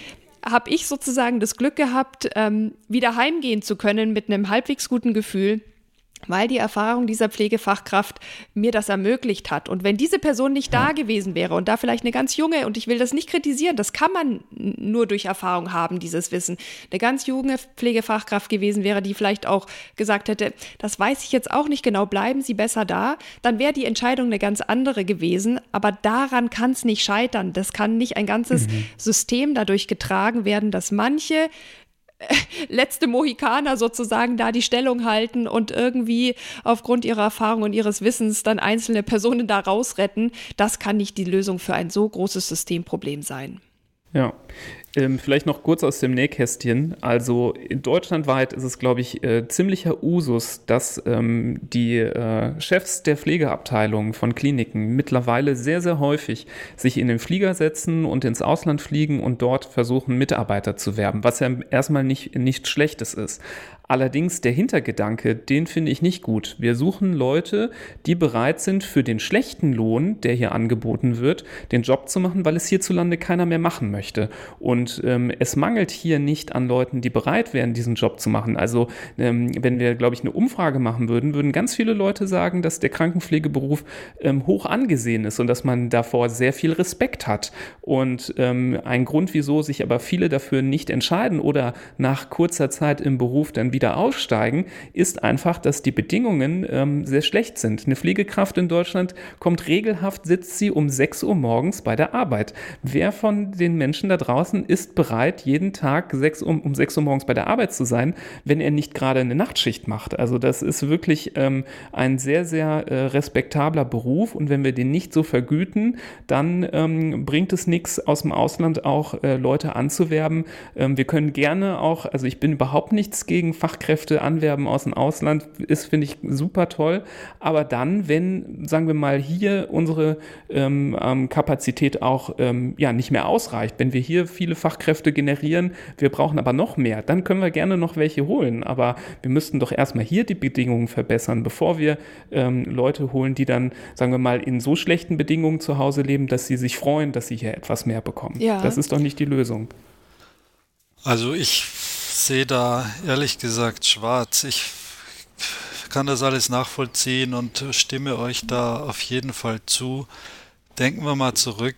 Speaker 1: habe ich sozusagen das Glück gehabt, ähm, wieder heimgehen zu können mit einem halbwegs guten Gefühl weil die Erfahrung dieser Pflegefachkraft mir das ermöglicht hat. Und wenn diese Person nicht da gewesen wäre und da vielleicht eine ganz junge, und ich will das nicht kritisieren, das kann man nur durch Erfahrung haben, dieses Wissen, eine ganz junge Pflegefachkraft gewesen wäre, die vielleicht auch gesagt hätte, das weiß ich jetzt auch nicht genau, bleiben Sie besser da, dann wäre die Entscheidung eine ganz andere gewesen. Aber daran kann es nicht scheitern. Das kann nicht ein ganzes mhm. System dadurch getragen werden, dass manche letzte Mohikaner sozusagen da die Stellung halten und irgendwie aufgrund ihrer Erfahrung und ihres Wissens dann einzelne Personen da rausretten, das kann nicht die Lösung für ein so großes Systemproblem sein.
Speaker 2: Ja, ähm, vielleicht noch kurz aus dem Nähkästchen. Also in deutschlandweit ist es, glaube ich, äh, ziemlicher Usus, dass ähm, die äh, Chefs der Pflegeabteilungen von Kliniken mittlerweile sehr, sehr häufig sich in den Flieger setzen und ins Ausland fliegen und dort versuchen, Mitarbeiter zu werben, was ja erstmal nicht, nichts Schlechtes ist. Allerdings der Hintergedanke, den finde ich nicht gut. Wir suchen Leute, die bereit sind, für den schlechten Lohn, der hier angeboten wird, den Job zu machen, weil es hierzulande keiner mehr machen möchte. Und ähm, es mangelt hier nicht an Leuten, die bereit wären, diesen Job zu machen. Also ähm, wenn wir, glaube ich, eine Umfrage machen würden, würden ganz viele Leute sagen, dass der Krankenpflegeberuf ähm, hoch angesehen ist und dass man davor sehr viel Respekt hat. Und ähm, ein Grund, wieso sich aber viele dafür nicht entscheiden oder nach kurzer Zeit im Beruf dann wieder aussteigen, ist einfach, dass die Bedingungen ähm, sehr schlecht sind. Eine Pflegekraft in Deutschland kommt regelhaft, sitzt sie um 6 Uhr morgens bei der Arbeit. Wer von den Menschen da draußen ist bereit, jeden Tag 6 Uhr, um 6 Uhr morgens bei der Arbeit zu sein, wenn er nicht gerade eine Nachtschicht macht? Also das ist wirklich ähm, ein sehr, sehr äh, respektabler Beruf und wenn wir den nicht so vergüten, dann ähm, bringt es nichts, aus dem Ausland auch äh, Leute anzuwerben. Ähm, wir können gerne auch, also ich bin überhaupt nichts gegen Fachkräfte anwerben aus dem Ausland, ist, finde ich, super toll. Aber dann, wenn, sagen wir mal, hier unsere ähm, ähm, Kapazität auch ähm, ja, nicht mehr ausreicht, wenn wir hier viele Fachkräfte generieren, wir brauchen aber noch mehr, dann können wir gerne noch welche holen. Aber wir müssten doch erstmal hier die Bedingungen verbessern, bevor wir ähm, Leute holen, die dann, sagen wir mal, in so schlechten Bedingungen zu Hause leben, dass sie sich freuen, dass sie hier etwas mehr bekommen. Ja. Das ist doch nicht die Lösung.
Speaker 3: Also ich sehe da ehrlich gesagt schwarz. Ich kann das alles nachvollziehen und stimme euch da auf jeden Fall zu. Denken wir mal zurück,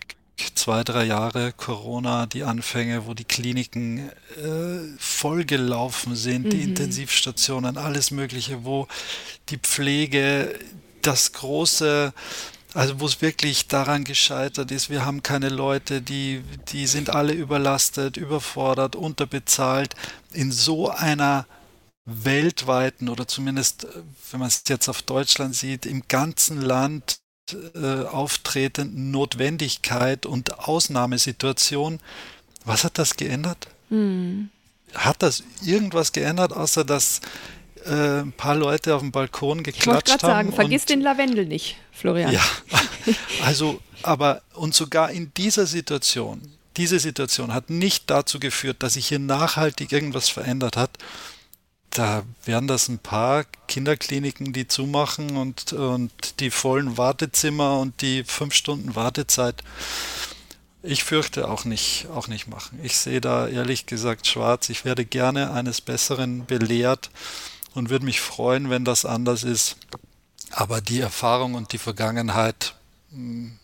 Speaker 3: zwei, drei Jahre Corona, die Anfänge, wo die Kliniken äh, vollgelaufen sind, mhm. die Intensivstationen, alles Mögliche, wo die Pflege das große also wo es wirklich daran gescheitert ist, wir haben keine Leute, die, die sind alle überlastet, überfordert, unterbezahlt. In so einer weltweiten oder zumindest, wenn man es jetzt auf Deutschland sieht, im ganzen Land äh, auftretenden Notwendigkeit und Ausnahmesituation. Was hat das geändert? Hm. Hat das irgendwas geändert, außer dass äh, ein paar Leute auf dem Balkon geklatscht haben. Ich wollte gerade sagen,
Speaker 1: vergiss den Lavendel nicht, Florian.
Speaker 3: Ja, also, aber und sogar in dieser Situation, diese Situation hat nicht dazu geführt, dass sich hier nachhaltig irgendwas verändert hat. Da wären das ein paar Kinderkliniken, die zumachen und, und die vollen Wartezimmer und die fünf Stunden Wartezeit. Ich fürchte auch nicht, auch nicht machen. Ich sehe da ehrlich gesagt schwarz. Ich werde gerne eines Besseren belehrt und würde mich freuen, wenn das anders ist. Aber die Erfahrung und die Vergangenheit mh, hm,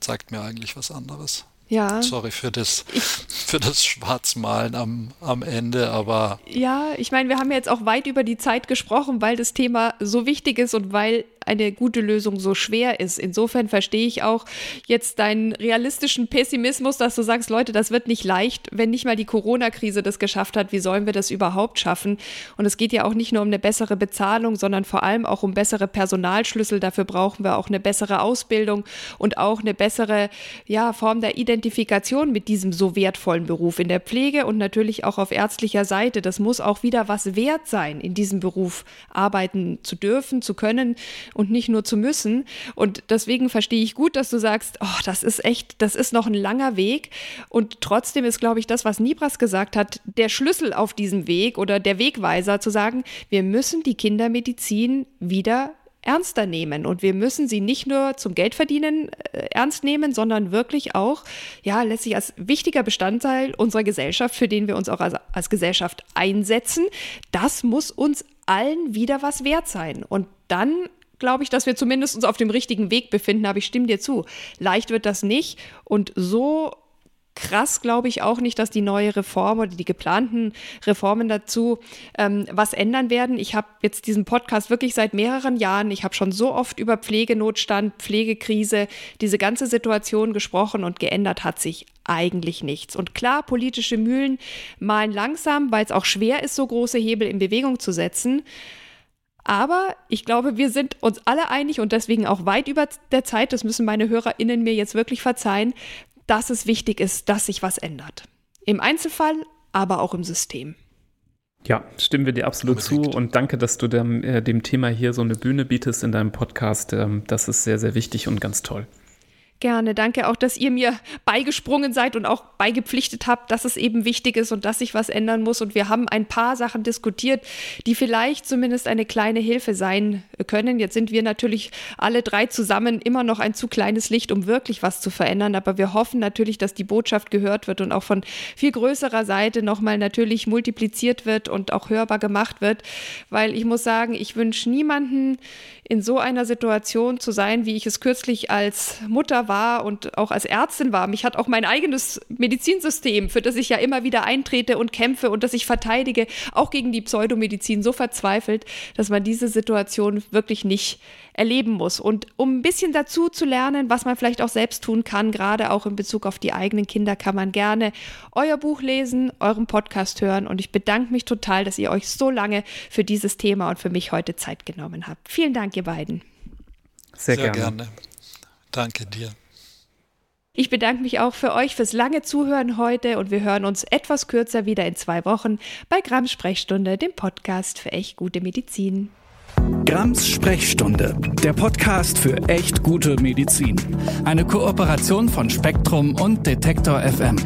Speaker 3: zeigt mir eigentlich was anderes. Ja. Sorry für das, für das Schwarzmalen am, am Ende, aber.
Speaker 1: Ja, ich meine, wir haben jetzt auch weit über die Zeit gesprochen, weil das Thema so wichtig ist und weil eine gute Lösung so schwer ist. Insofern verstehe ich auch jetzt deinen realistischen Pessimismus, dass du sagst, Leute, das wird nicht leicht, wenn nicht mal die Corona-Krise das geschafft hat. Wie sollen wir das überhaupt schaffen? Und es geht ja auch nicht nur um eine bessere Bezahlung, sondern vor allem auch um bessere Personalschlüssel. Dafür brauchen wir auch eine bessere Ausbildung und auch eine bessere ja, Form der Identifikation mit diesem so wertvollen Beruf in der Pflege und natürlich auch auf ärztlicher Seite. Das muss auch wieder was wert sein, in diesem Beruf arbeiten zu dürfen, zu können und nicht nur zu müssen. Und deswegen verstehe ich gut, dass du sagst, oh, das ist echt, das ist noch ein langer Weg. Und trotzdem ist, glaube ich, das, was Nibras gesagt hat, der Schlüssel auf diesem Weg oder der Wegweiser zu sagen, wir müssen die Kindermedizin wieder ernster nehmen. Und wir müssen sie nicht nur zum Geldverdienen äh, ernst nehmen, sondern wirklich auch, ja, letztlich als wichtiger Bestandteil unserer Gesellschaft, für den wir uns auch als, als Gesellschaft einsetzen. Das muss uns allen wieder was wert sein. Und dann glaube ich, dass wir zumindest uns auf dem richtigen Weg befinden, aber ich stimme dir zu. Leicht wird das nicht und so krass glaube ich auch nicht, dass die neue Reform oder die geplanten Reformen dazu ähm, was ändern werden. Ich habe jetzt diesen Podcast wirklich seit mehreren Jahren. Ich habe schon so oft über Pflegenotstand, Pflegekrise, diese ganze Situation gesprochen und geändert hat sich eigentlich nichts. Und klar, politische Mühlen malen langsam, weil es auch schwer ist, so große Hebel in Bewegung zu setzen. Aber ich glaube, wir sind uns alle einig und deswegen auch weit über der Zeit, das müssen meine HörerInnen mir jetzt wirklich verzeihen, dass es wichtig ist, dass sich was ändert. Im Einzelfall, aber auch im System.
Speaker 2: Ja, stimmen wir dir absolut zu und danke, dass du dem, äh, dem, Thema hier so eine Bühne bietest in deinem Podcast. Ähm, das ist sehr, sehr wichtig und ganz toll.
Speaker 1: Gerne, danke auch, dass ihr mir beigesprungen seid und auch beigepflichtet habt, dass es eben wichtig ist und dass sich was ändern muss. Und wir haben ein paar Sachen diskutiert, die vielleicht zumindest eine kleine Hilfe sein können. Jetzt sind wir natürlich alle drei zusammen immer noch ein zu kleines Licht, um wirklich was zu verändern. Aber wir hoffen natürlich, dass die Botschaft gehört wird und auch von viel größerer Seite nochmal natürlich multipliziert wird und auch hörbar gemacht wird. Weil ich muss sagen, ich wünsche niemanden in so einer Situation zu sein, wie ich es kürzlich als Mutter war und auch als Ärztin war. Mich hat auch mein eigenes Medizinsystem, für das ich ja immer wieder eintrete und kämpfe und das ich verteidige, auch gegen die Pseudomedizin so verzweifelt, dass man diese Situation wirklich nicht erleben muss. Und um ein bisschen dazu zu lernen, was man vielleicht auch selbst tun kann, gerade auch in Bezug auf die eigenen Kinder, kann man gerne euer Buch lesen, euren Podcast hören. Und ich bedanke mich total, dass ihr euch so lange für dieses Thema und für mich heute Zeit genommen habt. Vielen Dank, ihr beiden.
Speaker 3: Sehr, Sehr gerne. gerne. Danke dir.
Speaker 1: Ich bedanke mich auch für euch fürs lange Zuhören heute und wir hören uns etwas kürzer wieder in zwei Wochen bei Grams Sprechstunde, dem Podcast für echt gute Medizin.
Speaker 4: Grams Sprechstunde, der Podcast für echt gute Medizin. Eine Kooperation von Spektrum und Detektor FM.